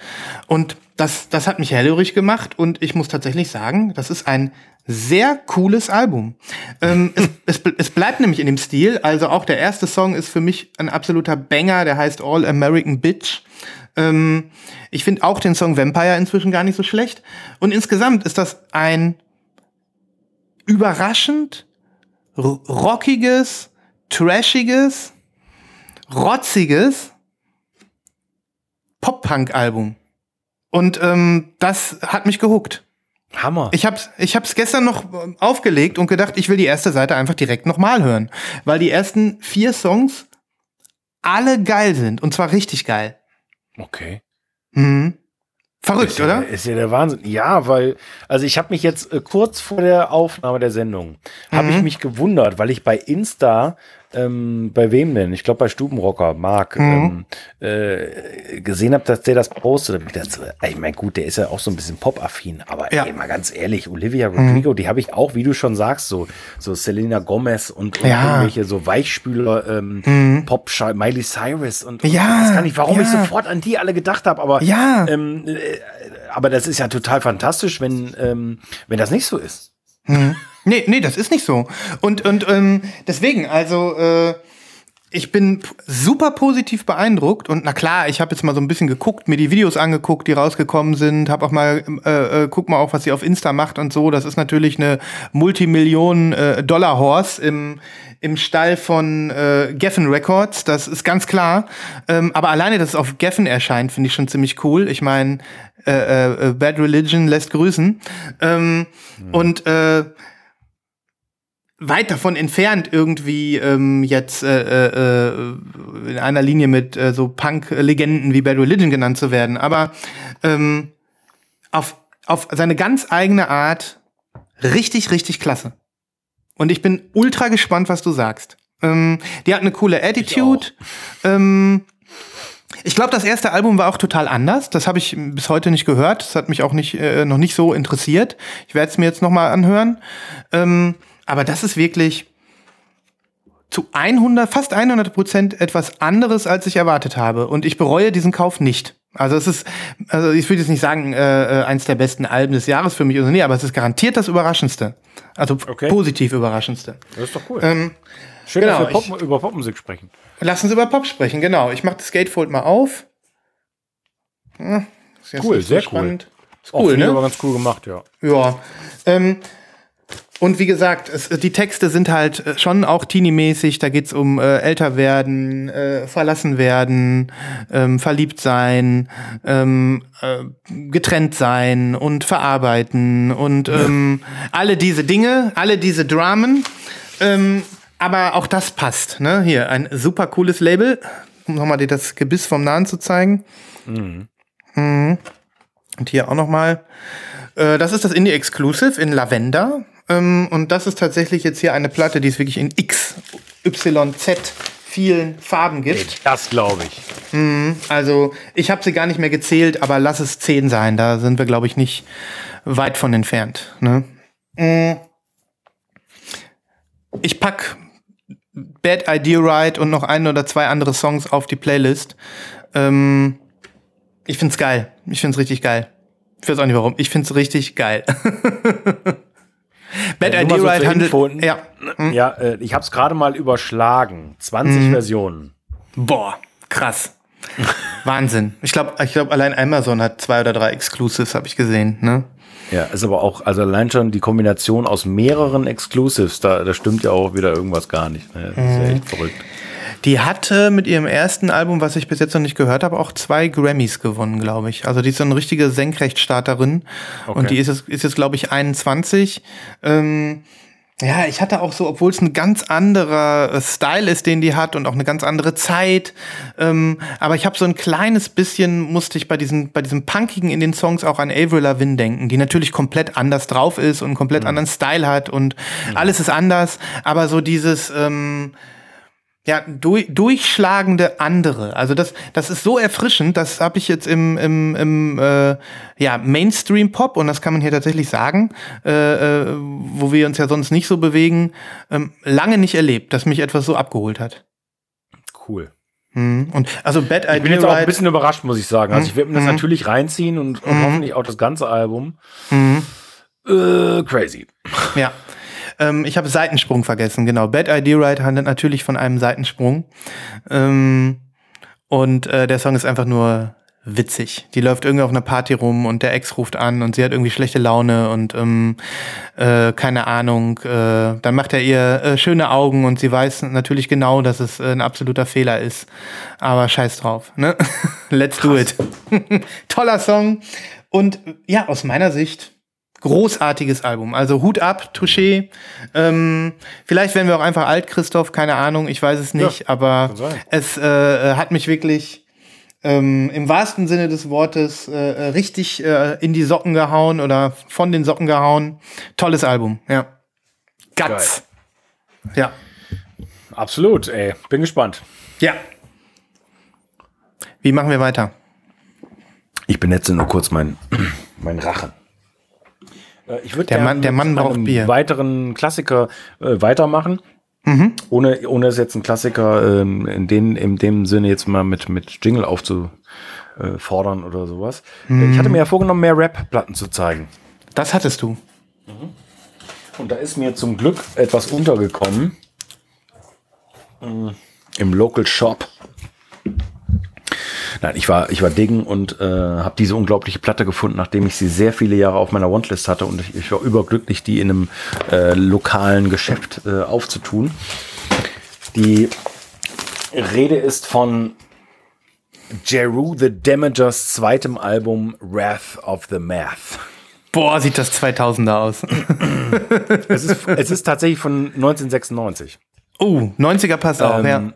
Und das, das hat mich hellhörig gemacht und ich muss tatsächlich sagen, das ist ein sehr cooles Album. Ähm, es, es, es, bleibt nämlich in dem Stil. Also auch der erste Song ist für mich ein absoluter Banger, der heißt All American Bitch. Ähm, ich finde auch den Song Vampire inzwischen gar nicht so schlecht. Und insgesamt ist das ein überraschend rockiges, trashiges, rotziges Pop-Punk-Album. Und ähm, das hat mich gehuckt. Hammer. Ich hab's, ich hab's gestern noch ähm, aufgelegt und gedacht, ich will die erste Seite einfach direkt nochmal hören. Weil die ersten vier Songs alle geil sind. Und zwar richtig geil. Okay. Mhm. Verrückt, ist ja, oder? Ist ja der Wahnsinn. Ja, weil, also ich habe mich jetzt äh, kurz vor der Aufnahme der Sendung, mhm. habe ich mich gewundert, weil ich bei Insta ähm, bei wem denn? Ich glaube bei Stubenrocker, Marc, mhm. ähm, äh, gesehen habe, dass der das postet. Ich meine, gut, der ist ja auch so ein bisschen pop-affin, aber ja. ey, mal ganz ehrlich, Olivia mhm. Rodrigo, mhm. die habe ich auch, wie du schon sagst, so, so Selena Gomez und, und ja. irgendwelche so Weichspüler, ähm, mhm. Pop, Miley Cyrus und, und ja. ich weiß gar nicht, warum ja. ich sofort an die alle gedacht habe, aber ja. Ähm, äh, aber das ist ja total fantastisch, wenn, ähm, wenn das nicht so ist. Mhm. Nee, nee, das ist nicht so. Und, und ähm, deswegen, also äh, ich bin super positiv beeindruckt und na klar, ich habe jetzt mal so ein bisschen geguckt, mir die Videos angeguckt, die rausgekommen sind, habe auch mal äh, äh, guck mal auch, was sie auf Insta macht und so. Das ist natürlich eine Multimillionen äh, Dollar Horse im im Stall von äh, Geffen Records, das ist ganz klar. Ähm, aber alleine, dass es auf Geffen erscheint, finde ich schon ziemlich cool. Ich meine, äh, äh, Bad Religion lässt grüßen. Ähm, mhm. Und äh, weit davon entfernt, irgendwie ähm, jetzt äh, äh, in einer Linie mit äh, so Punk-Legenden wie Bad Religion genannt zu werden, aber ähm, auf, auf seine ganz eigene Art richtig, richtig klasse. Und ich bin ultra gespannt, was du sagst. Ähm, die hat eine coole Attitude. Ähm, Ich glaube, das erste Album war auch total anders. Das habe ich bis heute nicht gehört. Das hat mich auch nicht, äh, noch nicht so interessiert. Ich werde es mir jetzt noch mal anhören. Ähm, aber das ist wirklich zu 100, fast 100 Prozent etwas anderes, als ich erwartet habe. Und ich bereue diesen Kauf nicht. Also es ist, also ich würde jetzt nicht sagen, äh, äh, eins der besten Alben des Jahres für mich oder nee, aber es ist garantiert das Überraschendste. Also okay. positiv Überraschendste. Das ist doch cool. Ähm, Schön, genau, dass wir Pop, ich, über Popmusik sprechen. Lass uns über Pop sprechen, genau. Ich mache das Gatefold mal auf. Ja, cool, sehr so spannend. cool. Ist cool, ne? aber ganz cool gemacht, ja. Ja. Ähm, und wie gesagt, es, die Texte sind halt äh, schon auch teenie-mäßig. Da geht's um äh, älter werden, äh, verlassen werden, ähm, verliebt sein, ähm, äh, getrennt sein und verarbeiten und ähm, alle diese Dinge, alle diese Dramen. Ähm, aber auch das passt. Ne? Hier, ein super cooles Label. Um nochmal dir das Gebiss vom Nahen zu zeigen. Mhm. Mhm. Und hier auch nochmal. Äh, das ist das Indie Exclusive in Lavender. Ähm, und das ist tatsächlich jetzt hier eine Platte, die es wirklich in X, Y, Z vielen Farben gibt. Das glaube ich. Mhm, also ich habe sie gar nicht mehr gezählt, aber lass es zehn sein. Da sind wir, glaube ich, nicht weit von entfernt. Ne? Mhm. Ich pack Bad Idea Ride und noch ein oder zwei andere Songs auf die Playlist. Ähm, ich find's geil. Ich find's richtig geil. Ich weiß auch nicht warum. Ich find's richtig geil. Bad Idea so Ride handelt. Ja, ja äh, ich habe es gerade mal überschlagen. 20 mhm. Versionen. Boah, krass. Wahnsinn. Ich glaube, ich glaub, allein Amazon hat zwei oder drei Exclusives, habe ich gesehen. Ne? Ja, ist aber auch, also allein schon die Kombination aus mehreren Exclusives, da, da stimmt ja auch wieder irgendwas gar nicht. Ne? Das ist ja mhm. echt verrückt. Die hatte mit ihrem ersten Album, was ich bis jetzt noch nicht gehört habe, auch zwei Grammys gewonnen, glaube ich. Also die ist so eine richtige Senkrechtstarterin. Okay. Und die ist jetzt, ist jetzt glaube ich, 21. Ähm, ja, ich hatte auch so, obwohl es ein ganz anderer äh, Style ist, den die hat und auch eine ganz andere Zeit. Ähm, aber ich habe so ein kleines bisschen, musste ich bei diesen, bei diesem Punkigen in den Songs auch an Avril Lavigne denken, die natürlich komplett anders drauf ist und komplett mhm. anderen Style hat und mhm. alles ist anders. Aber so dieses, ähm, ja, durch, durchschlagende andere. Also das, das ist so erfrischend, das habe ich jetzt im, im, im äh, ja, Mainstream-Pop, und das kann man hier tatsächlich sagen, äh, äh, wo wir uns ja sonst nicht so bewegen, ähm, lange nicht erlebt, dass mich etwas so abgeholt hat. Cool. Hm. Und also Bad Idea Ich bin jetzt auch ein bisschen überrascht, muss ich sagen. Also ich werde mir das hm. natürlich reinziehen und, und hm. hoffentlich auch das ganze Album. Hm. Äh, crazy. Ja. Ähm, ich habe Seitensprung vergessen, genau. Bad Idea Ride handelt natürlich von einem Seitensprung. Ähm, und äh, der Song ist einfach nur witzig. Die läuft irgendwie auf einer Party rum und der Ex ruft an und sie hat irgendwie schlechte Laune und ähm, äh, keine Ahnung. Äh, dann macht er ihr äh, schöne Augen und sie weiß natürlich genau, dass es äh, ein absoluter Fehler ist. Aber scheiß drauf. Ne? Let's Krass. do it. Toller Song. Und ja, aus meiner Sicht großartiges Album. Also Hut ab, Touché. Ähm, vielleicht werden wir auch einfach alt, Christoph, keine Ahnung, ich weiß es nicht, ja, aber es äh, hat mich wirklich ähm, im wahrsten Sinne des Wortes äh, richtig äh, in die Socken gehauen oder von den Socken gehauen. Tolles Album, ja. Guts. Geil. Ja. Absolut, ey. Bin gespannt. Ja. Wie machen wir weiter? Ich benetze nur kurz mein, mein Rachen. Äh, ich würde der Mann, der Mann braucht Bier. weiteren Klassiker äh, weitermachen. Mhm. Ohne, ohne es jetzt einen Klassiker ähm, in, den, in dem Sinne jetzt mal mit, mit Jingle aufzufordern oder sowas. Mhm. Ich hatte mir ja vorgenommen, mehr Rap-Platten zu zeigen. Das hattest du. Mhm. Und da ist mir zum Glück etwas untergekommen. Äh, Im Local Shop. Nein, ich war, ich war Diggen und äh, habe diese unglaubliche Platte gefunden, nachdem ich sie sehr viele Jahre auf meiner Wantlist hatte und ich, ich war überglücklich, die in einem äh, lokalen Geschäft äh, aufzutun. Die Rede ist von Jeru the Damagers zweitem Album Wrath of the Math. Boah, sieht das 2000er aus. es, ist, es ist tatsächlich von 1996. Oh, 90er passt auch, ähm, ja.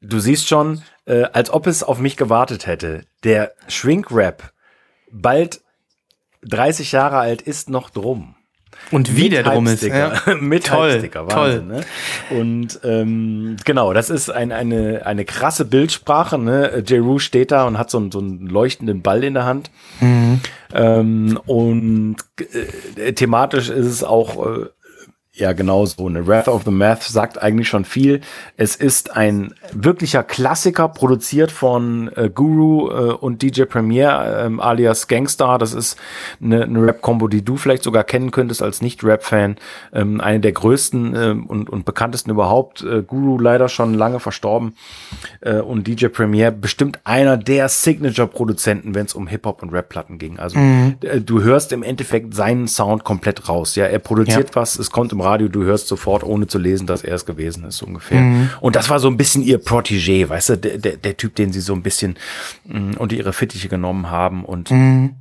Du siehst schon, äh, als ob es auf mich gewartet hätte. Der Shrink-Rap, bald 30 Jahre alt, ist noch drum. Und wie der drum ist. Ja. mit toll, Wahnsinn, toll. Ne? Und ähm, genau, das ist ein, eine, eine krasse Bildsprache. Ne? Jeru steht da und hat so, einen, so einen leuchtenden Ball in der Hand. Mhm. Ähm, und äh, thematisch ist es auch äh, ja, genau so. Eine Wrath of the Math sagt eigentlich schon viel. Es ist ein wirklicher Klassiker, produziert von äh, Guru äh, und DJ Premier ähm, alias Gangstar. Das ist eine, eine Rap-Kombo, die du vielleicht sogar kennen könntest als Nicht-Rap-Fan. Ähm, eine der größten äh, und, und bekanntesten überhaupt. Äh, Guru leider schon lange verstorben äh, und DJ Premier bestimmt einer der Signature-Produzenten, wenn es um Hip-Hop und Rap-Platten ging. Also mhm. Äh, du hörst im Endeffekt seinen Sound komplett raus. Ja, er produziert ja. was, es kommt im Radio, du hörst sofort, ohne zu lesen, dass er es gewesen ist, ungefähr. Mhm. Und das war so ein bisschen ihr Protégé, weißt du, der, der, der Typ, den sie so ein bisschen mh, mm, unter ihre Fittiche genommen haben und mhm.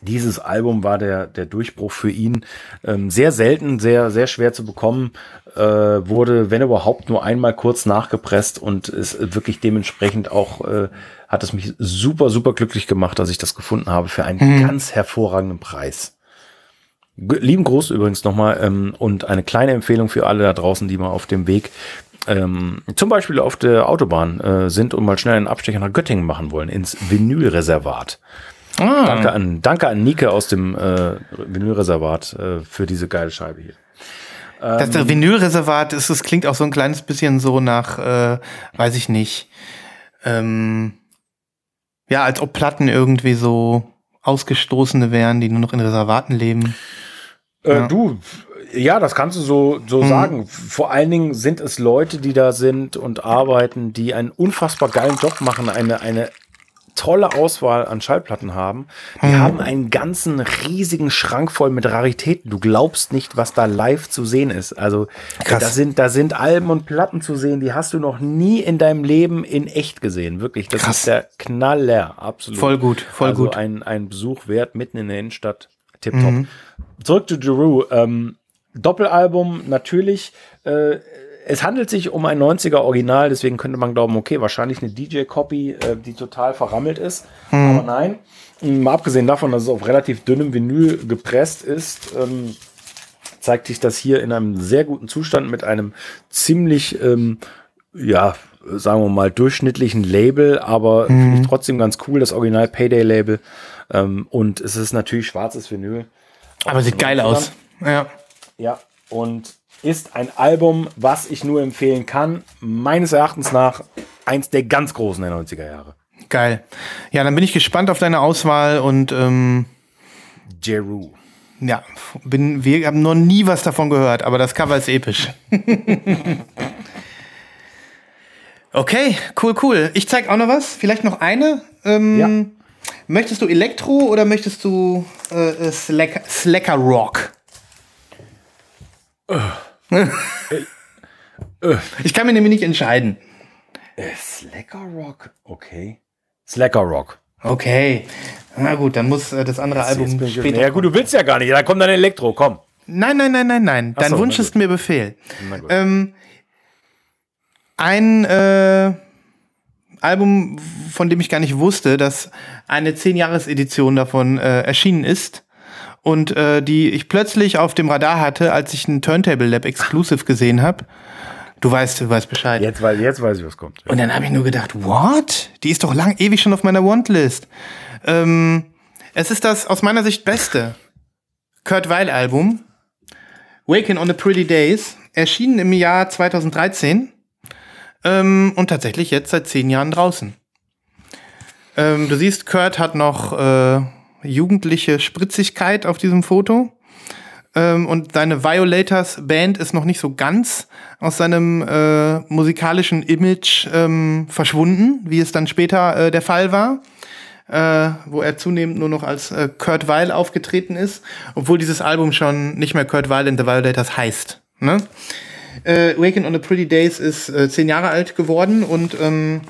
Dieses Album war der, der Durchbruch für ihn. Ähm, sehr selten, sehr, sehr schwer zu bekommen. Äh, wurde, wenn überhaupt, nur einmal kurz nachgepresst und ist wirklich dementsprechend auch, äh, hat es mich super, super glücklich gemacht, dass ich das gefunden habe für einen mhm. ganz hervorragenden Preis. Lieben Gruß übrigens nochmal ähm, und eine kleine Empfehlung für alle da draußen, die mal auf dem Weg ähm, zum Beispiel auf der Autobahn äh, sind und mal schnell einen Abstecher nach Göttingen machen wollen, ins Vinylreservat. Ah. Danke an, danke an Nike aus dem äh, Vinylreservat äh, für diese geile Scheibe hier. Das ähm, Vinylreservat ist, es klingt auch so ein kleines bisschen so nach, äh, weiß ich nicht, ähm, ja, als ob Platten irgendwie so Ausgestoßene wären, die nur noch in Reservaten leben. Äh. Du, ja, das kannst du so, so mhm. sagen. Vor allen Dingen sind es Leute, die da sind und arbeiten, die einen unfassbar geilen Job machen, eine, eine tolle Auswahl an Schallplatten haben. Die mhm. haben einen ganzen riesigen Schrank voll mit Raritäten. Du glaubst nicht, was da live zu sehen ist. Also Krass. da sind, da sind Alben und Platten zu sehen, die hast du noch nie in deinem Leben in echt gesehen. Wirklich, das Krass. ist der Knaller, absolut. Voll gut, voll also gut. Ein, ein Besuch wert mitten in der Innenstadt. Tipptopp. Mhm. Zurück zu Jeru. Ähm, Doppelalbum natürlich. Äh, es handelt sich um ein 90er Original, deswegen könnte man glauben, okay, wahrscheinlich eine DJ-Copy, äh, die total verrammelt ist. Mhm. Aber nein, mal abgesehen davon, dass es auf relativ dünnem Vinyl gepresst ist, ähm, zeigt sich das hier in einem sehr guten Zustand mit einem ziemlich, ähm, ja, sagen wir mal, durchschnittlichen Label, aber mhm. finde ich trotzdem ganz cool, das Original Payday Label. Ähm, und es ist natürlich schwarzes Vinyl. Aber sieht geil aus. Ja. Ja, und ist ein Album, was ich nur empfehlen kann. Meines Erachtens nach eins der ganz großen der 90er Jahre. Geil. Ja, dann bin ich gespannt auf deine Auswahl und ähm, Jeru. Ja, bin, wir haben noch nie was davon gehört, aber das Cover ist episch. okay, cool, cool. Ich zeig auch noch was. Vielleicht noch eine. Ähm, ja. Möchtest du Elektro oder möchtest du äh, Slacker, Slacker Rock? Uh. ich kann mir nämlich nicht entscheiden. Äh, Slacker Rock, okay. Slacker Rock. Okay. Na gut, dann muss äh, das andere Album später. Ja gut, du willst ja gar nicht. Da kommt dann Elektro, komm. Nein, nein, nein, nein, nein. Dein so, Wunsch ist mir Befehl. Ähm, ein äh, Album, von dem ich gar nicht wusste, dass eine 10-Jahres-Edition davon äh, erschienen ist und äh, die ich plötzlich auf dem Radar hatte, als ich ein Turntable Lab Exclusive gesehen habe. Du weißt, du weißt Bescheid. Jetzt, weiß, jetzt weiß ich, was kommt. Und dann habe ich nur gedacht, what? Die ist doch lang, ewig schon auf meiner Wantlist. Ähm, es ist das aus meiner Sicht beste Kurt Weil Album. Waking on the Pretty Days. Erschienen im Jahr 2013. Ähm, und tatsächlich jetzt seit zehn Jahren draußen. Ähm, du siehst, Kurt hat noch äh, jugendliche Spritzigkeit auf diesem Foto. Ähm, und seine Violators Band ist noch nicht so ganz aus seinem äh, musikalischen Image ähm, verschwunden, wie es dann später äh, der Fall war. Äh, wo er zunehmend nur noch als äh, Kurt Weil aufgetreten ist, obwohl dieses Album schon nicht mehr Kurt Weil and the Violators heißt. Ne? Äh, Waking on the Pretty Days ist äh, zehn Jahre alt geworden und ähm,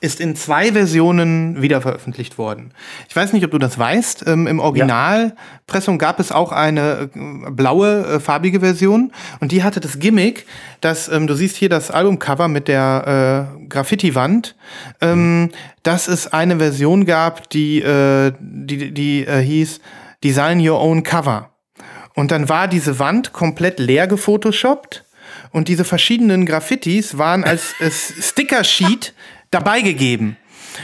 ist in zwei Versionen wiederveröffentlicht worden. Ich weiß nicht, ob du das weißt. Ähm, Im Originalpressung gab es auch eine äh, blaue, äh, farbige Version und die hatte das Gimmick, dass ähm, du siehst hier das Albumcover mit der äh, Graffiti-Wand, ähm, dass es eine Version gab, die, äh, die, die äh, hieß Design Your Own Cover. Und dann war diese Wand komplett leer gefotoshoppt und diese verschiedenen Graffitis waren als, Sticker-Sheet dabei gegeben.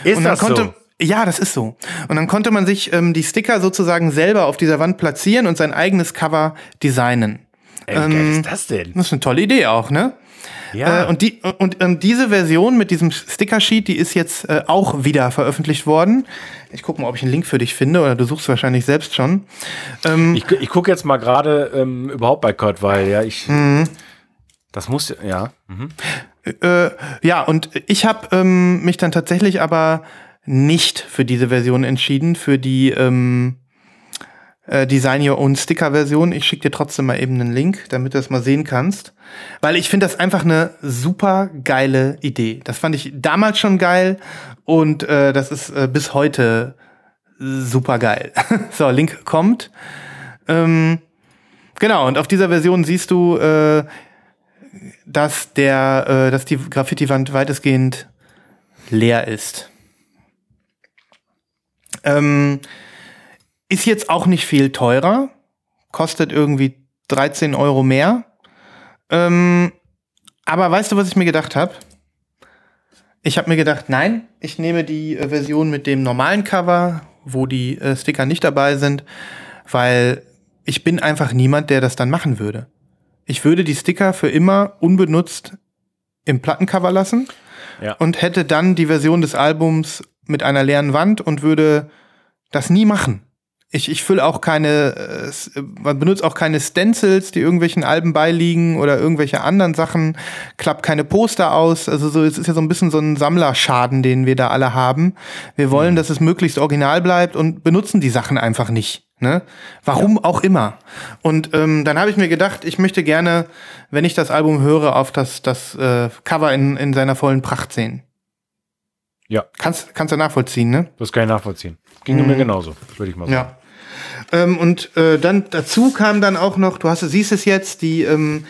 Ist und dann das konnte, so? Ja, das ist so. Und dann konnte man sich ähm, die Sticker sozusagen selber auf dieser Wand platzieren und sein eigenes Cover designen. Ey, wie geil ist das denn? Das ist eine tolle Idee auch, ne? Ja. Äh, und die, und ähm, diese Version mit diesem Sticker-Sheet, die ist jetzt äh, auch wieder veröffentlicht worden. Ich gucke mal, ob ich einen Link für dich finde, oder du suchst wahrscheinlich selbst schon. Ähm, ich ich gucke jetzt mal gerade ähm, überhaupt bei Kurt, weil ja, ich. Mhm. Das muss ja. Mhm. Äh, ja, und ich habe ähm, mich dann tatsächlich aber nicht für diese Version entschieden, für die ähm, äh, Design Your Own Sticker Version. Ich schicke dir trotzdem mal eben einen Link, damit du das mal sehen kannst. Weil ich finde das einfach eine super geile Idee. Das fand ich damals schon geil und äh, das ist äh, bis heute super geil. so, Link kommt. Ähm, genau, und auf dieser Version siehst du, äh, dass der, äh, dass die Graffiti-Wand weitestgehend leer ist. Ähm, ist jetzt auch nicht viel teurer, kostet irgendwie 13 Euro mehr. Ähm, aber weißt du, was ich mir gedacht habe? Ich habe mir gedacht, nein, ich nehme die äh, Version mit dem normalen Cover, wo die äh, Sticker nicht dabei sind, weil ich bin einfach niemand, der das dann machen würde. Ich würde die Sticker für immer unbenutzt im Plattencover lassen Ja. und hätte dann die Version des Albums mit einer leeren Wand und würde das nie machen. Ich, ich fülle auch keine, äh, man benutzt auch keine Stencils, die irgendwelchen Alben beiliegen oder irgendwelche anderen Sachen, klappt keine Poster aus. Also so, es ist ja so ein bisschen so ein Sammlerschaden, den wir da alle haben. Wir wollen, dass es möglichst original bleibt und benutzen die Sachen einfach nicht. Ne? Warum auch immer. Und ähm, dann habe ich mir gedacht, ich möchte gerne, wenn ich das Album höre, auf das, das äh, Cover in, in seiner vollen Pracht sehen. Ja, Kannst, kannst du nachvollziehen, ne? das kann ich nachvollziehen. Ging mir genauso, würde ich mal sagen. Ja. Ähm, und äh, dann dazu kam dann auch noch, du hast, siehst es jetzt, die, ähm,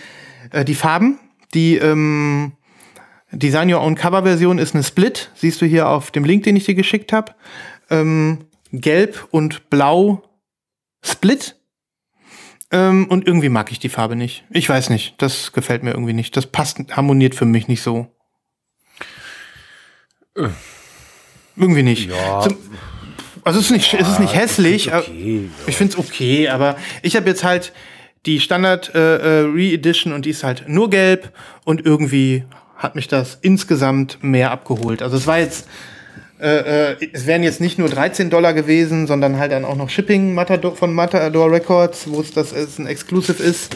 äh, die Farben, die ähm, Design Your Own Cover Version ist eine Split, siehst du hier auf dem Link, den ich dir geschickt habe. Ähm, Gelb und Blau Split. Ähm, und irgendwie mag ich die Farbe nicht. Ich weiß nicht, das gefällt mir irgendwie nicht. Das passt, harmoniert für mich nicht so. Irgendwie nicht. Ja. Zum, also es ist nicht, es ist nicht hässlich. ich find's okay, aber ich habe jetzt halt die Standard äh, äh, Re-Edition und die ist halt nur gelb und irgendwie hat mich das insgesamt mehr abgeholt. Also es war jetzt, äh, äh, es wären jetzt nicht nur 13 Dollar gewesen, sondern halt dann auch noch Shipping Matador, von Matador Records, wo es das ist, ein Exclusive ist.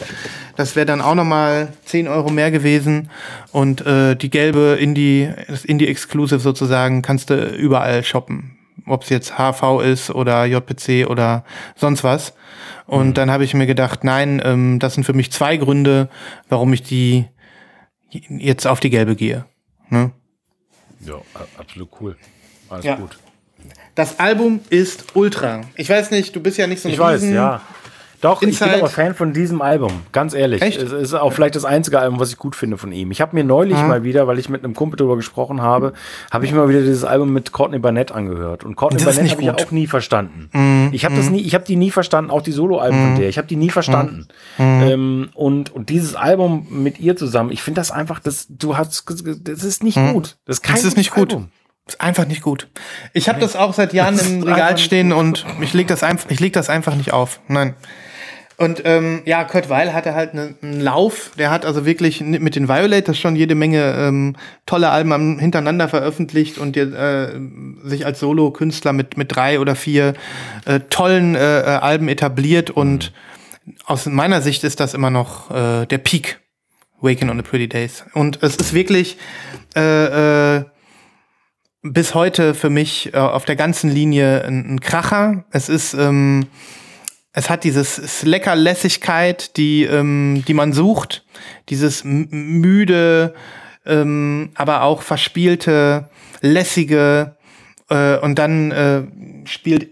Das wäre dann auch noch mal 10 Euro mehr gewesen. Und äh, die gelbe Indie, das Indie Exclusive sozusagen, kannst du überall shoppen. Ob es jetzt HV ist oder JPC oder sonst was. Und dann habe ich mir gedacht, nein, ähm, das sind für mich zwei Gründe, warum ich die jetzt auf die gelbe gehe. Ne? Ja, absolut cool. Alles Ja. gut. Das Album ist ultra. Ich weiß nicht, du bist ja nicht so ein Ich weiß, ja. Doch, ich Inside- bin aber Fan von diesem Album, ganz ehrlich. Echt? Es ist auch vielleicht das einzige Album, was ich gut finde von ihm. Ich habe mir neulich mal wieder, weil ich mit einem Kumpel darüber gesprochen habe, habe ich mir mal wieder dieses Album mit Courtney Barnett angehört. Und Courtney Das Barnett habe ich. Mhm. auch nie verstanden. Ich habe das nie, ich habe die nie verstanden, auch die Soloalben von der. Ich habe die nie verstanden. Ähm, und, und dieses Album mit ihr zusammen, ich finde das einfach, das, du hast, das ist nicht gut. Das ist kein Mhm. Das ist nicht gutes gut. Ist einfach nicht gut. Ich habe das auch seit Jahren im Regal stehen und ich leg das einfach, ich leg das einfach nicht auf. Nein. Und ähm, ja, Kurt Weil hatte halt ne- einen Lauf. Der hat also wirklich mit den Violators schon jede Menge ähm, tolle Alben hintereinander veröffentlicht und äh, sich als Solo-Künstler mit mit drei oder vier äh, tollen äh, äh, Alben etabliert. Und aus meiner Sicht ist das immer noch äh, der Peak. Waking on the Pretty Days. Und es ist wirklich äh, äh, bis heute für mich äh, auf der ganzen Linie ein, ein Kracher. Es ist, ähm, es hat dieses Sleckerlässigkeit, die, ähm, die man sucht, dieses müde, ähm, aber auch verspielte, lässige, äh, und dann äh, spielt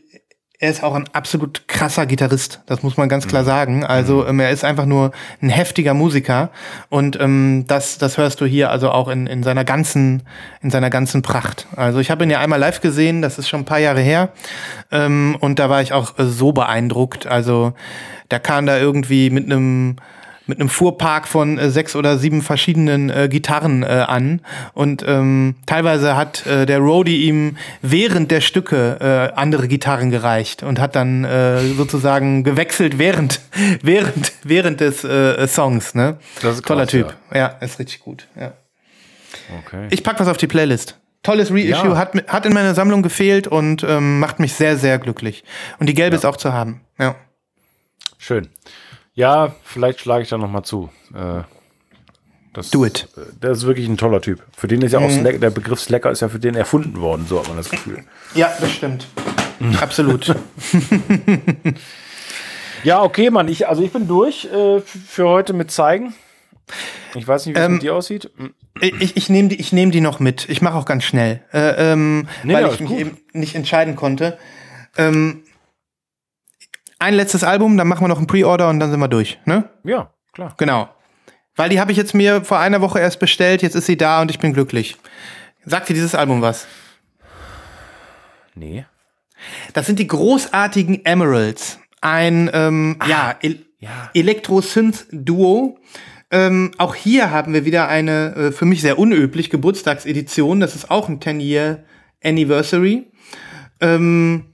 er ist auch ein absolut krasser Gitarrist, das muss man ganz klar sagen. Also ähm, er ist einfach nur ein heftiger Musiker und ähm, das, das hörst du hier also auch in, in seiner ganzen in seiner ganzen Pracht. Also ich habe ihn ja einmal live gesehen, das ist schon ein paar Jahre her ähm, und da war ich auch äh, so beeindruckt. Also da kam da irgendwie mit einem mit einem Fuhrpark von äh, sechs oder sieben verschiedenen äh, Gitarren äh, an. Und ähm, teilweise hat äh, der Roadie ihm während der Stücke äh, andere Gitarren gereicht und hat dann äh, sozusagen gewechselt während, während, während des äh, Songs. Ne? Das ist Toller krass, Typ. Ja. ist richtig gut. Ja. Okay. Ich pack was auf die Playlist. Tolles Reissue, Ja. hat, hat in meiner Sammlung gefehlt und ähm, macht mich sehr, sehr glücklich. Und die gelbe ist auch zu haben. Ja. Schön. Ja, vielleicht schlage ich da noch mal zu. Äh, das, Do it. äh, Der ist wirklich ein toller Typ. Für den ist ja auch Slack, der Begriff Slacker ist ja für den erfunden worden, so hat man das Gefühl. Ja, das stimmt. Absolut. Ja, okay, Mann. Ich, also ich bin durch äh, für heute mit zeigen. Ich weiß nicht, wie es Ähm, mit dir aussieht. Hm. Ich, ich nehme die, ich nehm die noch mit. Ich mache auch ganz schnell, äh, ähm, Nee, weil ja, ich mich gut. eben nicht entscheiden konnte. Ähm, ein letztes Album, dann machen wir noch einen Pre-Order und dann sind wir durch. Ne? Ja, klar. Genau. Weil die habe ich jetzt mir vor einer Woche erst bestellt, jetzt ist sie da und ich bin glücklich. Sagt dir dieses Album was? Nee. Das sind die großartigen Emeralds. Ein ähm, ja, El ja. Elektro-Synth-Duo. Ähm, auch hier haben wir wieder eine äh, für mich sehr unüblich Geburtstagsedition. Das ist auch ein 10-Year Anniversary. Ähm,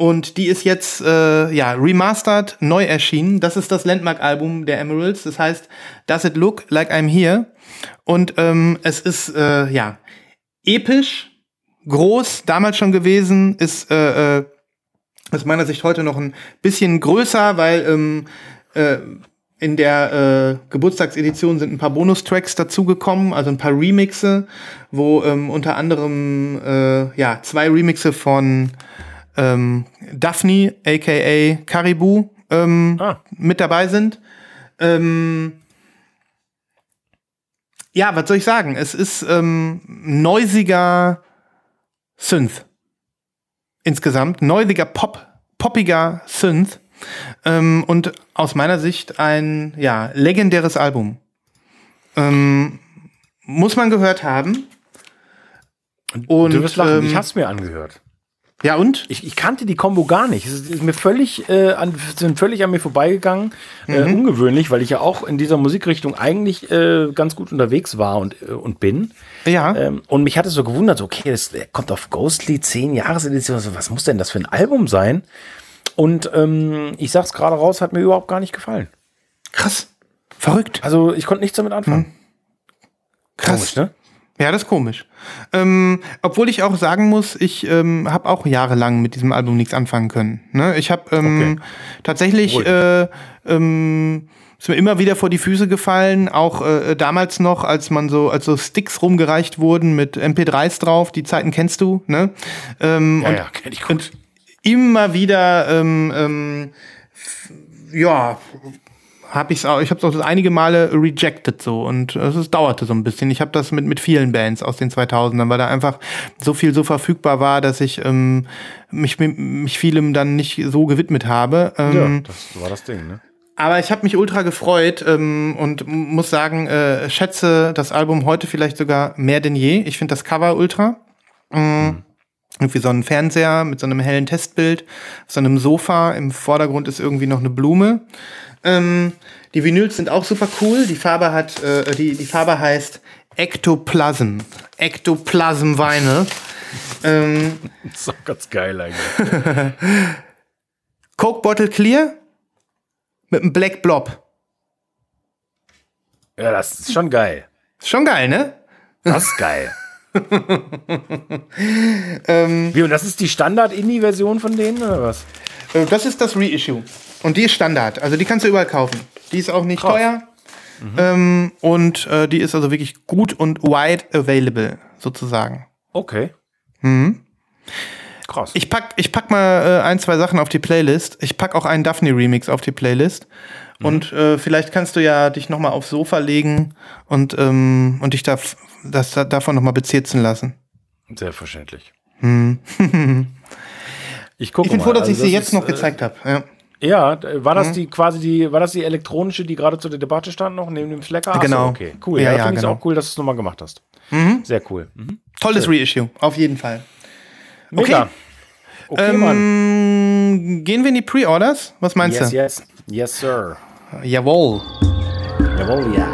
und die ist jetzt äh, ja remastered, neu erschienen. Das ist das Landmark-Album der Emeralds. Das heißt, Does It Look Like I'm Here? Und ähm, es ist äh, ja episch, groß, damals schon gewesen, ist äh, äh, aus meiner Sicht heute noch ein bisschen größer, weil ähm, äh, in der äh, Geburtstagsedition sind ein paar Bonustracks dazugekommen, also ein paar Remixe, wo ähm, unter anderem äh, ja zwei Remixe von ähm, Daphne, aka Caribou, ähm, Ah. mit dabei sind. Ähm, ja, was soll ich sagen? Es ist ähm, neusiger Synth. Insgesamt. Neusiger Pop, poppiger Synth. Ähm, und aus meiner Sicht ein ja, legendäres Album. Ähm, muss man gehört haben. Und, du wirst lachen, ähm, ich hab's mir angehört. Ja, und? Ich, ich kannte die Combo gar nicht. Es ist mir völlig, äh, an, sind völlig an mir vorbeigegangen. Äh, Mhm. ungewöhnlich, weil ich ja auch in dieser Musikrichtung eigentlich äh, ganz gut unterwegs war und, äh, und bin. Ja. Ähm, und mich hat es so gewundert, so, okay, das kommt auf Ghostly 10 Jahresedition. So, was muss denn das für ein Album sein? Und ähm, ich sag's gerade raus, hat mir überhaupt gar nicht gefallen. Krass. Verrückt. Also ich konnte nichts damit anfangen. Krass. Komisch, ne? Ja, das ist komisch. Ähm, obwohl ich auch sagen muss, ich ähm, habe auch jahrelang mit diesem Album nichts anfangen können. Ne? Ich habe ähm, Okay. tatsächlich äh, ähm, ist mir immer wieder vor die Füße gefallen, auch äh, damals noch, als man so, als so Sticks rumgereicht wurden mit MP3s drauf, die Zeiten kennst du, ne? Ähm, Ja, und, ja, kenn ich gut. und immer wieder, ähm, ähm, ja, habe ich auch, ich habe es auch einige Male rejected so und es dauerte so ein bisschen. Ich habe das mit mit vielen Bands aus den 2000ern, weil da einfach so viel so verfügbar war, dass ich ähm, mich mich vielem dann nicht so gewidmet habe. Ja, Ähm, das war das Ding, ne? aber ich habe mich ultra gefreut ähm, und muss sagen, äh, schätze das Album heute vielleicht sogar mehr denn je. Ich finde das Cover ultra. Mm. Irgendwie so ein Fernseher mit so einem hellen Testbild, auf so einem Sofa. Im Vordergrund ist irgendwie noch eine Blume. Ähm, die Vinyls sind auch super cool. Die Farbe hat, äh, die, die Farbe heißt Ectoplasm. Ectoplasm Vinyl. ähm, Das ist auch ganz geil eigentlich. Coke Bottle Clear mit einem Black Blob. ja, das ist schon geil. Ist schon geil, ne? Das ist geil. Ähm. Wie, und das ist die Standard-Indie-Version von denen, oder was? Äh, Das ist das Reissue. Und die ist Standard. Also die kannst du überall kaufen. Die ist auch nicht Krass. teuer. Ähm, und äh, die ist also wirklich gut und wide available, sozusagen. Okay. Krass. Ich pack, ich pack mal äh, ein, zwei Sachen auf die Playlist. Ich pack auch einen Daphne Remix auf die Playlist. Und äh, vielleicht kannst du ja dich noch mal aufs Sofa legen und, ähm, und dich da, das, davon noch mal bezirzen lassen. Selbstverständlich. Ich gucke Ich bin froh, dass Also ich sie das jetzt ist, noch äh, gezeigt habe. Ja. Ja, war das die quasi die, war das die elektronische, die gerade zur Debatte stand noch neben dem Flecker? Ach so, Genau. okay, cool. Ja, Ja, ja, finde ich genau. auch cool, dass du es nochmal gemacht hast. Sehr cool. Mhm. Tolles Reissue, auf jeden Fall. Mega. Okay, Mann. Ähm, gehen wir in die Pre-Orders? Was meinst Yes, du? yes. Yes, sir. Jawohl. Jawohl, ja.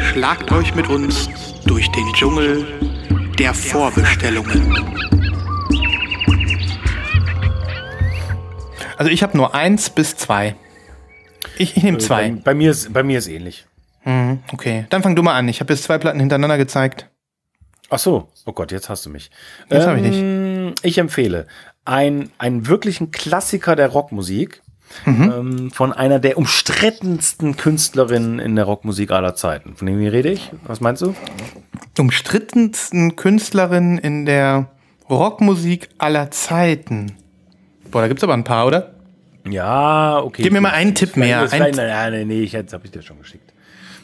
Schlagt euch mit uns durch den Dschungel der Vorbestellungen. Also ich habe nur eins bis zwei. Ich, ich nehme Bei, zwei. bei, mir ist, bei mir ist ähnlich. Okay, dann fang du mal an. Ich habe jetzt zwei Platten hintereinander gezeigt. Ach so. Oh Gott, jetzt hast du mich. Jetzt hab ich dich. Ähm, Ich empfehle ein, einen wirklichen Klassiker der Rockmusik Mhm. ähm, von einer der umstrittensten Künstlerinnen in der Rockmusik aller Zeiten. Von wem rede ich? Was meinst du? Umstrittensten Künstlerin in der Rockmusik aller Zeiten. Boah, da gibt's aber ein paar, oder? Ja, okay. Gib mir mal einen Tipp mehr. Nein, Ein- nein, nein, nein, nee, ich, jetzt habe ich dir schon geschickt.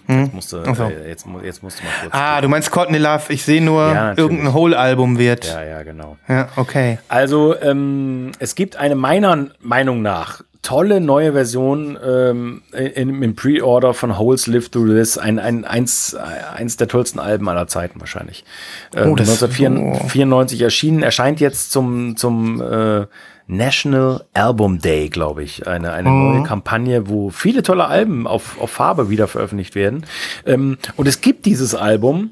Jetzt, musst du, so. äh, jetzt, jetzt musst du mal kurz. Ah, du meinst Courtney Love. Ich sehe nur, Ja, irgendein Whole-Album wird. Ja, ja, genau. Ja, okay. Also, ähm, es gibt eine meiner Meinung nach tolle neue Version ähm, in, im Pre-Order von Holes Live Through This. Ein, ein, eins, eins der tollsten Alben aller Zeiten wahrscheinlich. Ähm, Oh, das- 1994 erschienen, erscheint jetzt zum, zum äh, National Album Day, glaube ich. Eine, eine Mhm. neue Kampagne, wo viele tolle Alben auf, auf Farbe wieder veröffentlicht werden. Ähm, und es gibt dieses Album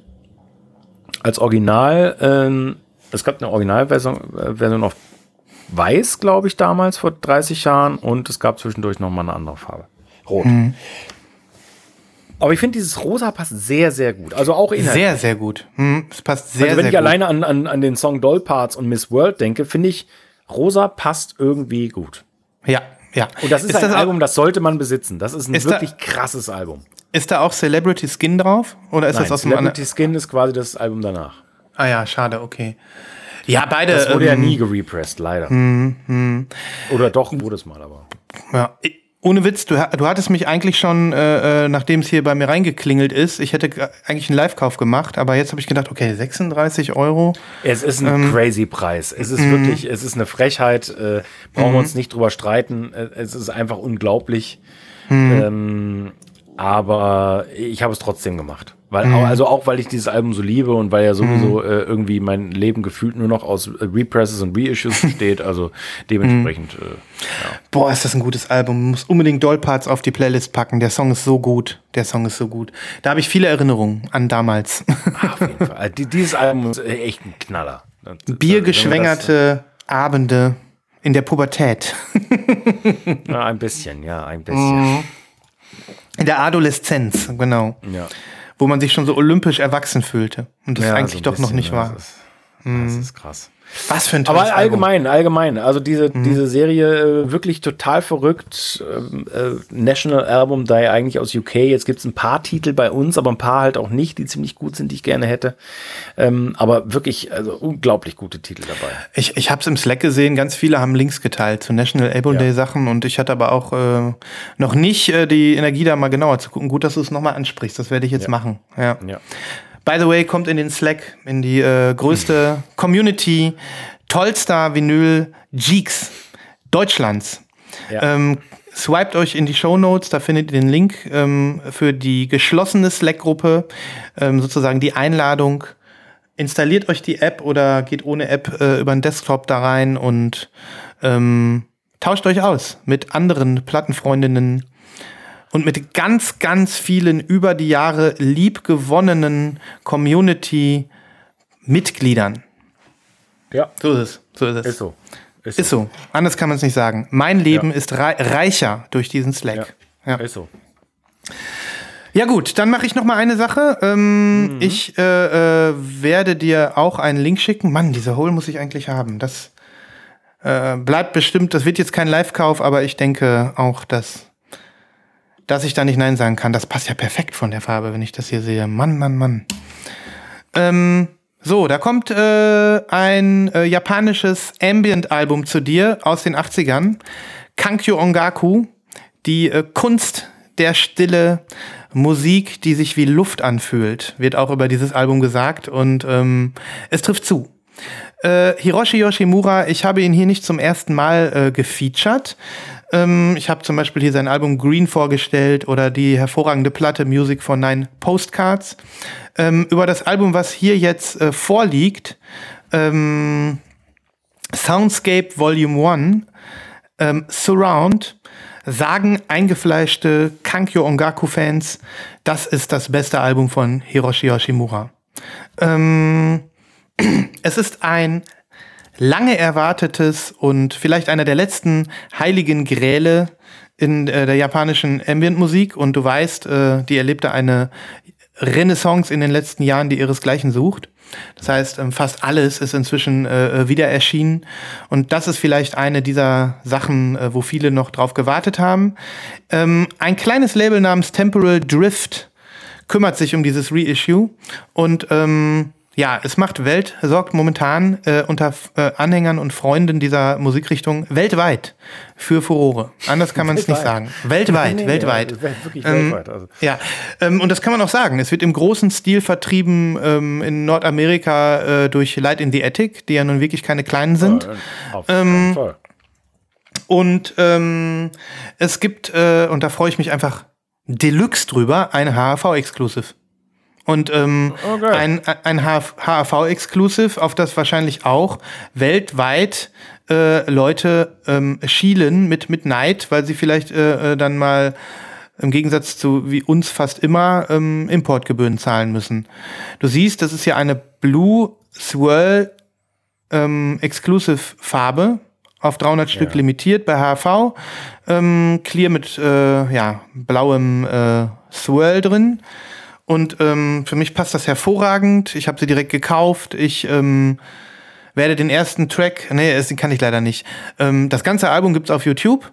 als Original, ähm, es gab eine Originalversion äh, Version auf Weiß, glaube ich, damals vor 30 Jahren und es gab zwischendurch noch mal eine andere Farbe. Rot. Mhm. Aber ich finde, dieses Rosa passt sehr, sehr gut. Also auch inhaltlich. Sehr, sehr gut. Hm, es passt sehr, also wenn sehr ich gut. alleine an, an, an den Song Doll Parts und Miss World denke, finde ich, Rosa passt irgendwie gut. Ja, ja. Und das ist, ein auch- Album, das sollte man besitzen. Das ist ein Ist da- wirklich krasses Album. Ist da auch Celebrity Skin drauf? Oder ist Nein, das aus dem Celebrity anderen? Skin ist quasi das Album danach. Ah ja, schade, okay. Ja, beide. Das wurde ja ähm, nie gerepressed, leider. hm, Oder doch, wurde es mal, aber. Ja. Ich- Ohne Witz, du, du hattest mich eigentlich schon, äh, äh, nachdem es hier bei mir reingeklingelt ist, ich hätte eigentlich einen Live-Kauf gemacht, aber jetzt habe ich gedacht, okay, 36 Euro. Es ist ein Ähm, crazy Preis. Es ist mhm. wirklich, es ist eine Frechheit. Äh, brauchen wir uns nicht drüber streiten. Äh, Es ist einfach unglaublich. Mhm. Ähm, aber ich habe es trotzdem gemacht. Weil, Mhm. also auch weil ich dieses Album so liebe und weil ja sowieso äh, irgendwie mein Leben gefühlt nur noch aus äh, Represses und Reissues besteht. Also dementsprechend. Mhm. Äh, Boah, ist das ein gutes Album. Muss unbedingt Dollparts auf die Playlist packen. Der Song ist so gut. Der Song ist so gut. Da habe ich viele Erinnerungen an damals. auf jeden Fall. Die- Dieses Album ist echt ein Knaller. Äh, Biergeschwängerte Abende in der Pubertät. Ja, ein bisschen, ja, ein bisschen. In der Adoleszenz, genau. Ja. Wo man sich schon so olympisch erwachsen fühlte. Und das Ja, eigentlich so ein doch noch bisschen, nicht war. Das ist, das ist krass. Was für ein tolles Aber Album. allgemein, allgemein. Also diese, Mhm. diese Serie äh, wirklich total verrückt. Ähm, äh, National Album Day eigentlich aus UK. Jetzt gibt es ein paar Titel bei uns, aber ein paar halt auch nicht, die ziemlich gut sind, die ich gerne hätte. Ähm, aber wirklich, also unglaublich gute Titel dabei. Ich, ich habe es im Slack gesehen, ganz viele haben Links geteilt zu National Album Ja. Day Sachen und ich hatte aber auch äh, noch nicht äh, die Energie, da mal genauer zu gucken. Gut, dass du es nochmal ansprichst, das werde ich jetzt machen. Ja. Ja. By the way, kommt in den Slack, in die äh, größte Community, Tollstar Vinyl Geeks Deutschlands. Ja. Ähm, swiped euch in die Show Notes, da findet ihr den Link ähm, für die geschlossene Slack-Gruppe, ähm, sozusagen die Einladung. Installiert euch die App oder geht ohne App äh, über den Desktop da rein und ähm, tauscht euch aus mit anderen Plattenfreundinnen und mit ganz, ganz vielen über die Jahre liebgewonnenen Community-Mitgliedern. ja, So ist es. So ist es. ist so. Ist, Ist so. Anders kann man es nicht sagen. Mein Leben ist rei reicher durch diesen Slack. Ja, Ist so. ja gut, dann mache ich noch mal eine Sache. Ähm, Ich äh, äh, werde dir auch einen Link schicken. Mann, diese Hole muss ich eigentlich haben. Das äh, bleibt bestimmt, das wird jetzt kein Live-Kauf, aber ich denke auch, dass, dass ich da nicht Nein sagen kann. Das passt ja perfekt von der Farbe, wenn ich das hier sehe. Mann, Mann, Mann. Ähm, so, da kommt äh, ein äh, japanisches Ambient-Album zu dir aus den 80ern. Kankyo Ongaku, die äh, Kunst der Stille, Musik, die sich wie Luft anfühlt, wird auch über dieses Album gesagt und ähm, es trifft zu. Äh, Hiroshi Yoshimura, ich habe ihn hier nicht zum ersten Mal äh, gefeatured. Ähm, ich habe zum Beispiel hier sein Album Green vorgestellt oder die hervorragende Platte Music for Nine Postcards. Ähm, über das Album, was hier jetzt äh, vorliegt, ähm, Soundscape Volume 1, ähm, Surround, sagen eingefleischte Kankyo Ongaku-Fans, das ist das beste Album von Hiroshi Yoshimura. Ähm, es ist ein lange erwartetes und vielleicht einer der letzten heiligen Gräle in äh, der japanischen Ambient-Musik. Und du weißt, äh, die erlebte eine Renaissance in den letzten Jahren, die ihresgleichen sucht. Das heißt, ähm, fast alles ist inzwischen äh, äh, wieder erschienen. Und das ist vielleicht eine dieser Sachen, äh, wo viele noch drauf gewartet haben. Ähm, ein kleines Label namens Temporal Drift kümmert sich um dieses Reissue. Und ähm, ja, es macht Welt, sorgt momentan äh, unter äh, Anhängern und Freunden dieser Musikrichtung weltweit für Furore. Anders kann man es nicht sagen. Weltweit, nee, weltweit. Ja, wirklich ähm, weltweit. Also. Ja, ähm, und das kann man auch sagen. Es wird im großen Stil vertrieben ähm, in Nordamerika äh, durch Light in the Attic, die ja nun wirklich keine kleinen sind. Ja, auf jeden Fall. Und ähm, es gibt, äh, und da freue ich mich einfach Deluxe drüber, ein HAV-Exclusive. Und ähm, okay. ein, ein HAV-Exclusive, auf das wahrscheinlich auch weltweit äh, Leute ähm, schielen mit, mit Neid, weil sie vielleicht äh, äh, dann mal im Gegensatz zu wie uns fast immer ähm, Importgebühren zahlen müssen. Du siehst, das ist ja eine Blue Swirl ähm, Exclusive Farbe auf 300 ja. Stück limitiert bei HV. Ähm, clear mit äh, ja, blauem äh, Swirl drin. Und ähm, für mich passt das hervorragend. Ich habe sie direkt gekauft. Ich ähm, werde den ersten Track, nee, den kann ich leider nicht. Ähm, das ganze Album gibt's auf YouTube.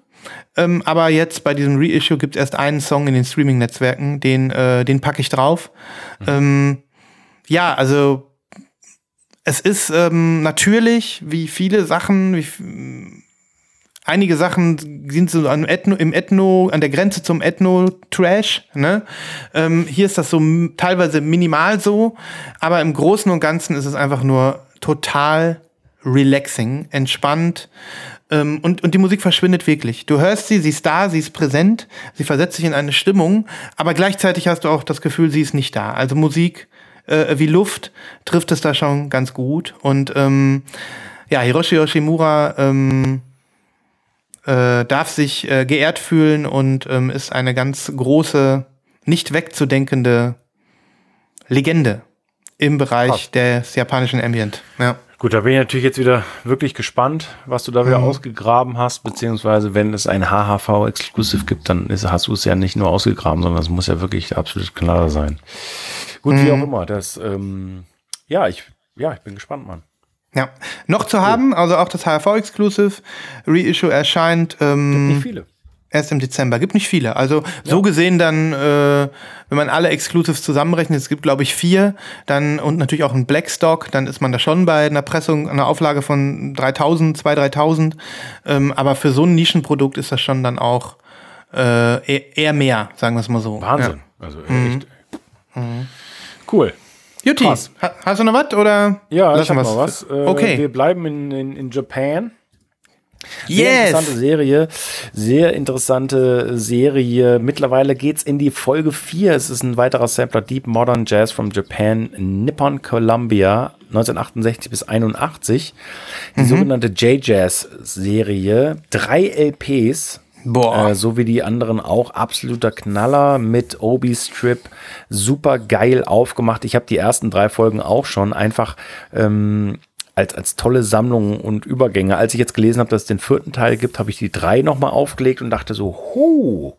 Ähm, aber jetzt bei diesem Reissue gibt's erst einen Song in den Streaming-Netzwerken, den, äh, den packe ich drauf. Mhm. Ähm, ja, also es ist ähm, natürlich, wie viele Sachen, wie, einige Sachen sind so an Ethno, im Ethno, an der Grenze zum Ethno-Trash. Ne? Ähm, hier ist das so teilweise minimal so, aber im Großen und Ganzen ist es einfach nur total relaxing, entspannt. Ähm, und, und die Musik verschwindet wirklich. Du hörst sie, sie ist da, sie ist präsent, sie versetzt sich in eine Stimmung, aber gleichzeitig hast du auch das Gefühl, sie ist nicht da. Also Musik äh, wie Luft trifft es da schon ganz gut. Und ähm, ja, Hiroshi Yoshimura ähm, äh, darf sich äh, geehrt fühlen und ähm, ist eine ganz große, nicht wegzudenkende Legende im Bereich Krass. des japanischen Ambient. Ja. Gut, da bin ich natürlich jetzt wieder wirklich gespannt, was du da wieder mhm. ausgegraben hast, beziehungsweise wenn es ein HHV Exclusive gibt, dann ist, hast du es ja nicht nur ausgegraben, sondern es muss ja wirklich absolut klar sein. Gut, mhm. wie auch immer, das, ähm, ja, ich, ja, ich bin gespannt, Mann. Ja, noch zu haben, also auch das HRV Exclusive Reissue erscheint. Ähm, Gibt nicht viele. Erst im Dezember. Gibt nicht viele. Also ja. so gesehen dann, äh, wenn man alle Exclusives zusammenrechnet, es gibt glaube ich vier, dann und natürlich auch ein Blackstock, dann ist man da schon bei einer Pressung, einer Auflage von 3000, 2.000, 3.000. Ähm, aber für so ein Nischenprodukt ist das schon dann auch äh, eher mehr, sagen wir es mal so. Wahnsinn. Ja. Also echt. Mhm. Cool. Juti, Krass. hast du noch was oder? Ja, ich hab noch was. Äh, okay. Wir bleiben in, in, in Japan. Sehr yes. interessante Serie. Sehr interessante Serie. Mittlerweile geht's in die Folge 4. Es ist ein weiterer Sampler Deep Modern Jazz from Japan, Nippon Columbia, 1968 bis 81. Die mhm. sogenannte J-Jazz-Serie. Drei LPs Boah. Äh, so wie die anderen auch. Absoluter Knaller mit Obi-Strip. Super geil aufgemacht. Ich habe die ersten drei Folgen auch schon einfach ähm, als, als tolle Sammlung und Übergänge. Als ich jetzt gelesen habe, dass es den vierten Teil gibt, habe ich die drei nochmal aufgelegt und dachte so, hu,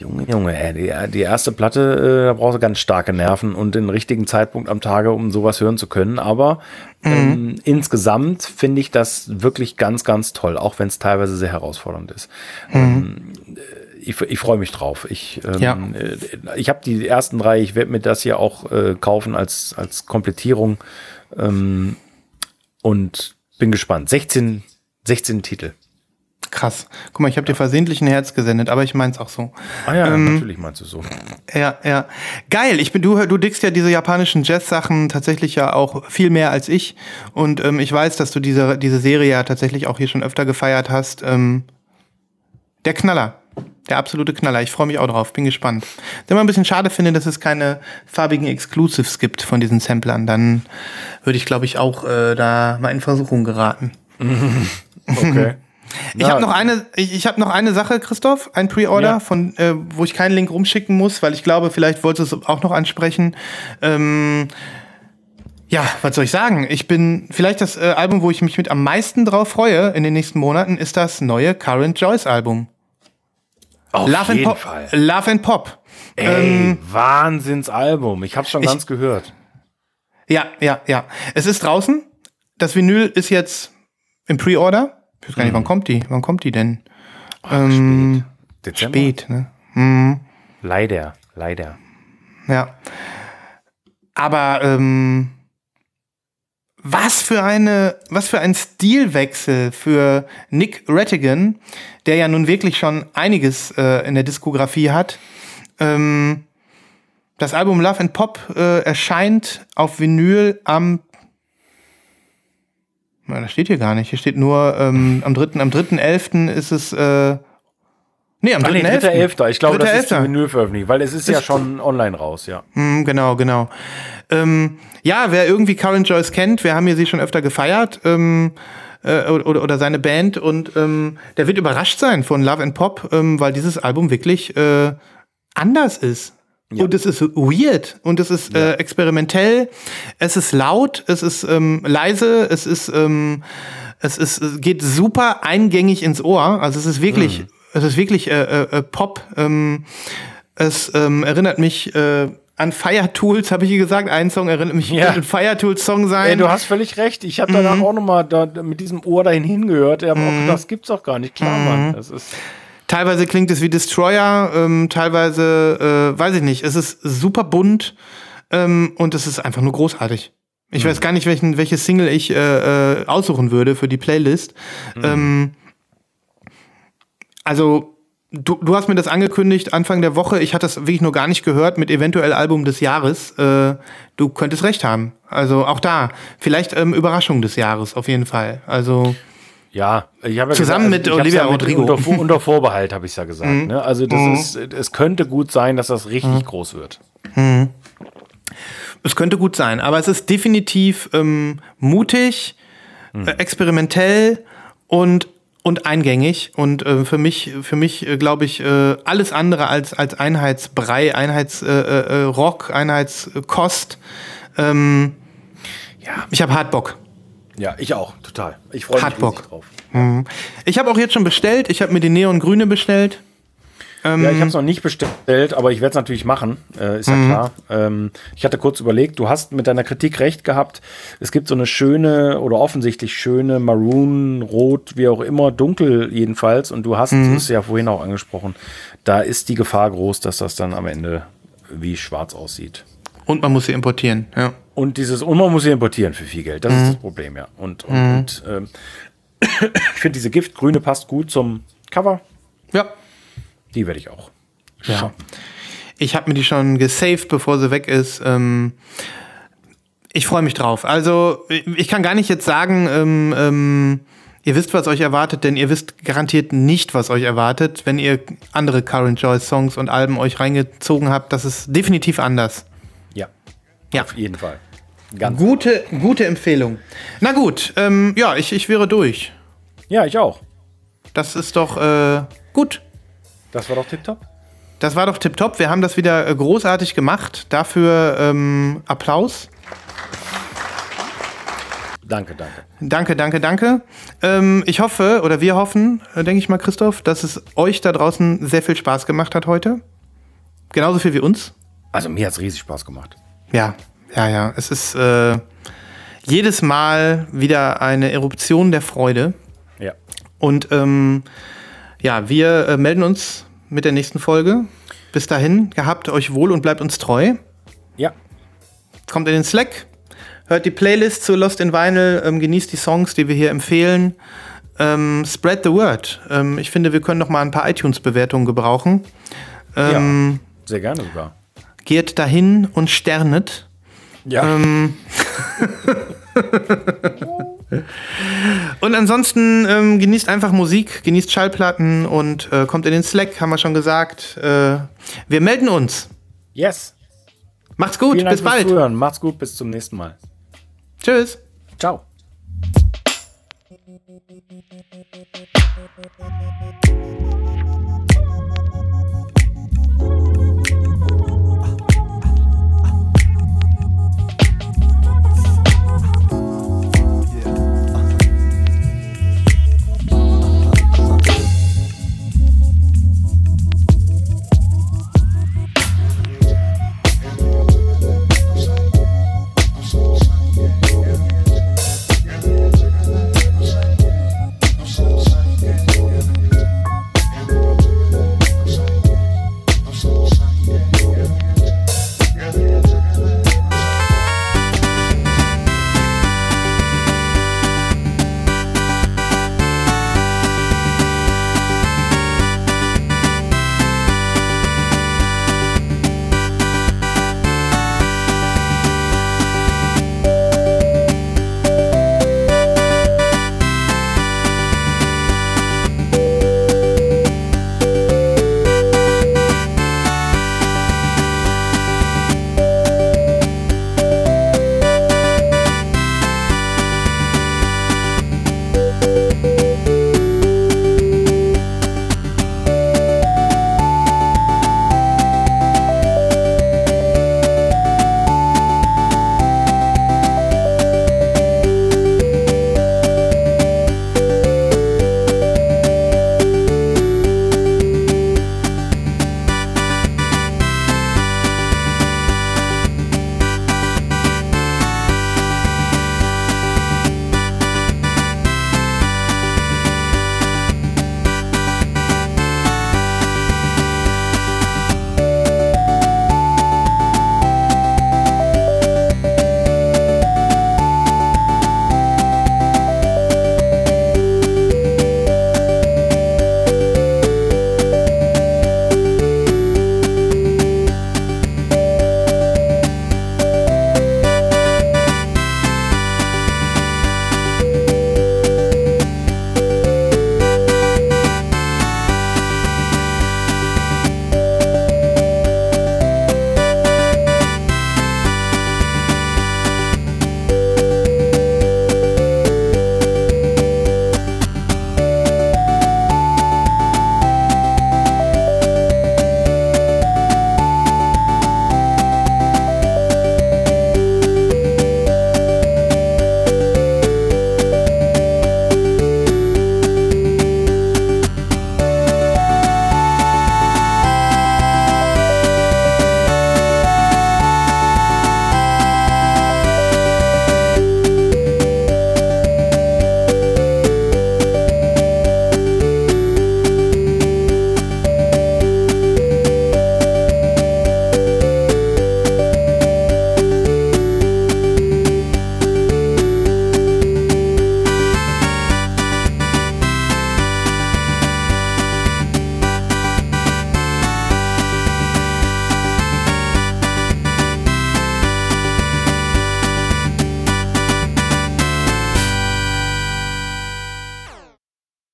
Junge, Junge, die, die erste Platte, äh, da brauchst du ganz starke Nerven und den richtigen Zeitpunkt am Tage, um sowas hören zu können. Aber mhm. ähm, insgesamt finde ich das wirklich ganz, ganz toll, auch wenn es teilweise sehr herausfordernd ist. Mhm. Ähm, ich, ich freue mich drauf. Ich, ähm, ja. Äh, ich habe die ersten drei, ich werde mir das hier auch äh, kaufen als, als Komplettierung ähm, und bin gespannt. 16, 16 Titel. Krass. Guck mal, ich habe dir versehentlich ein Herz gesendet, aber ich mein's auch so. Ah ja, natürlich meinst du so. Ja, ja. Geil. Ich bin, du, du dickst ja diese japanischen Jazz-Sachen tatsächlich ja auch viel mehr als ich. Und ähm, ich weiß, dass du diese, diese Serie ja tatsächlich auch hier schon öfter gefeiert hast. Ähm, der Knaller. Der absolute Knaller. Ich freue mich auch drauf. Bin gespannt. Wenn man ein bisschen schade finde, dass es keine farbigen Exclusives gibt von diesen Samplern, dann würde ich, glaube ich, auch äh, da mal in Versuchung geraten. Okay. Ich habe noch eine, ich, ich habe noch eine Sache, Christoph, ein Pre-Order, Ja. von, äh, wo ich keinen Link rumschicken muss, weil ich glaube, vielleicht wolltest du es auch noch ansprechen. Ähm, ja, was soll ich sagen? Ich bin vielleicht das äh, Album, wo ich mich mit am meisten drauf freue in den nächsten Monaten, ist das neue Current Joyce Album. Auf Love and jeden Pop. Fall. Love and Pop. Ey, Ähm, Wahnsinnsalbum. Ich hab's schon ich- ganz gehört. Ja, ja, ja. Es ist draußen. Das Vinyl ist jetzt im Pre-Order. Ich weiß gar nicht, wann kommt die? Wann kommt die denn? Ähm, Dezember? spät, ne? Leider, leider. Ja. Aber ähm, was für eine, was für ein Stilwechsel für Nick Rattigan, der ja nun wirklich schon einiges äh, in der Diskografie hat. Ähm, das Album Love and Pop äh, erscheint auf Vinyl am na, das steht hier gar nicht. Hier steht nur ähm, am 3. am 3.11. ist es äh, Nee, am Ach nee, 3.11. 3.11. Ich glaube, das ist die 3.11.. Menüveröffentlichung, weil es ist ja schon online raus, ja. Mm, genau, genau. Ähm, ja, wer irgendwie Karen Joyce kennt, wir haben hier sie schon öfter gefeiert, ähm, äh, oder, oder seine Band und ähm, der wird überrascht sein von Love and Pop, ähm, weil dieses Album wirklich äh, anders ist. Und es ist weird und es ist äh, experimentell, es ist laut, es ist ähm, leise, es ist, ähm, es ist, es geht super eingängig ins Ohr. Also es ist wirklich, es ist wirklich äh, äh, äh, Pop. Ähm, es ähm, erinnert mich äh, an Fire Tools, habe ich hier gesagt. Ein Song erinnert mich Ja. ein Fire Tools Song sein. Ey, du hast völlig recht. Ich habe Mhm. danach auch nochmal da, mit diesem Ohr dahin hingehört. Ja, aber auch, das gibt's doch gar nicht. Klar, Mhm. Mann. Das ist. Teilweise klingt es wie Destroyer, ähm, teilweise, äh, weiß ich nicht. Es ist super bunt ähm, und es ist einfach nur großartig. Ich weiß gar nicht, welchen, welche Single ich äh, äh, aussuchen würde für die Playlist. Ähm, also, du, du hast mir das angekündigt Anfang der Woche. Ich hatte das wirklich nur gar nicht gehört mit eventuell Album des Jahres. Äh, du könntest recht haben. Also auch da. Vielleicht ähm, Überraschung des Jahres, auf jeden Fall. Also. Ja, ich habe ja Zusammen mit ich hab's Olivia ja mit Rodrigo. Unter, unter Vorbehalt habe ich ja gesagt. Ne? Also das ist, es könnte gut sein, dass das richtig groß wird. Es könnte gut sein, aber es ist definitiv ähm, mutig, äh, experimentell und und eingängig und äh, für mich für mich äh, glaube ich äh, alles andere als als Einheitsbrei, Einheitsrock, äh, äh, Einheitskost. Ähm, Ja. ich habe hart Bock. Ja, ich auch, total. Ich freue mich Hat Bock. drauf. Ich habe auch jetzt schon bestellt. Ich habe mir die Neongrüne bestellt. Ja, ich habe es noch nicht bestellt, aber ich werde es natürlich machen, äh, ist ja klar. Ähm, ich hatte kurz überlegt, du hast mit deiner Kritik recht gehabt. Es gibt so eine schöne oder offensichtlich schöne Maroon, Rot, wie auch immer, dunkel jedenfalls. Und du hast es ja vorhin auch angesprochen. Da ist die Gefahr groß, dass das dann am Ende wie schwarz aussieht. Und man muss sie importieren. Ja. Und dieses, und man muss sie importieren für viel Geld. Das ist das Problem, ja. Und, und, und ähm, ich finde, diese Giftgrüne passt gut zum Cover. ja. Die werde ich auch. Ja. Ich habe mir die schon gesaved, bevor sie weg ist. Ähm, ich freue mich drauf. Also, ich kann gar nicht jetzt sagen, ähm, ähm, ihr wisst, was euch erwartet, denn ihr wisst garantiert nicht, was euch erwartet, wenn ihr andere Current Joy Songs und Alben euch reingezogen habt. Das ist definitiv anders. Ja, auf jeden Fall. Ganz. Gute, gute Empfehlung. Na gut, ähm, ja, ich, ich wäre durch. Ja, ich auch. Das ist doch äh, gut. Das war doch tipptopp. Das war doch tipptopp. Wir haben das wieder äh, großartig gemacht. Dafür ähm, Applaus. Danke, danke. Danke, danke, danke. Ähm, ich hoffe, oder wir hoffen, äh, denke ich mal, Christoph, dass es euch da draußen sehr viel Spaß gemacht hat heute. Genauso viel wie uns. Also mir hat es riesig Spaß gemacht. Ja, ja, ja. Es ist äh, jedes Mal wieder eine Eruption der Freude. Ja. Und ähm, ja, wir äh, melden uns mit der nächsten Folge. Bis dahin, gehabt euch wohl und bleibt uns treu. Ja. kommt in den Slack, hört die Playlist zu Lost in Vinyl, ähm, genießt die Songs, die wir hier empfehlen. Ähm, spread the word. Ähm, ich finde, wir können noch mal ein paar iTunes-Bewertungen gebrauchen. Ähm, ja, sehr gerne sogar. Geht dahin und sternet. Ja. Ähm, und ansonsten ähm, genießt einfach Musik, genießt Schallplatten und äh, kommt in den Slack, haben wir schon gesagt. Äh, wir melden uns. yes. Macht's gut, Vielen Dank bis fürs bald. Zuhören. Macht's gut, bis zum nächsten Mal. Tschüss. Ciao. yeah, yeah.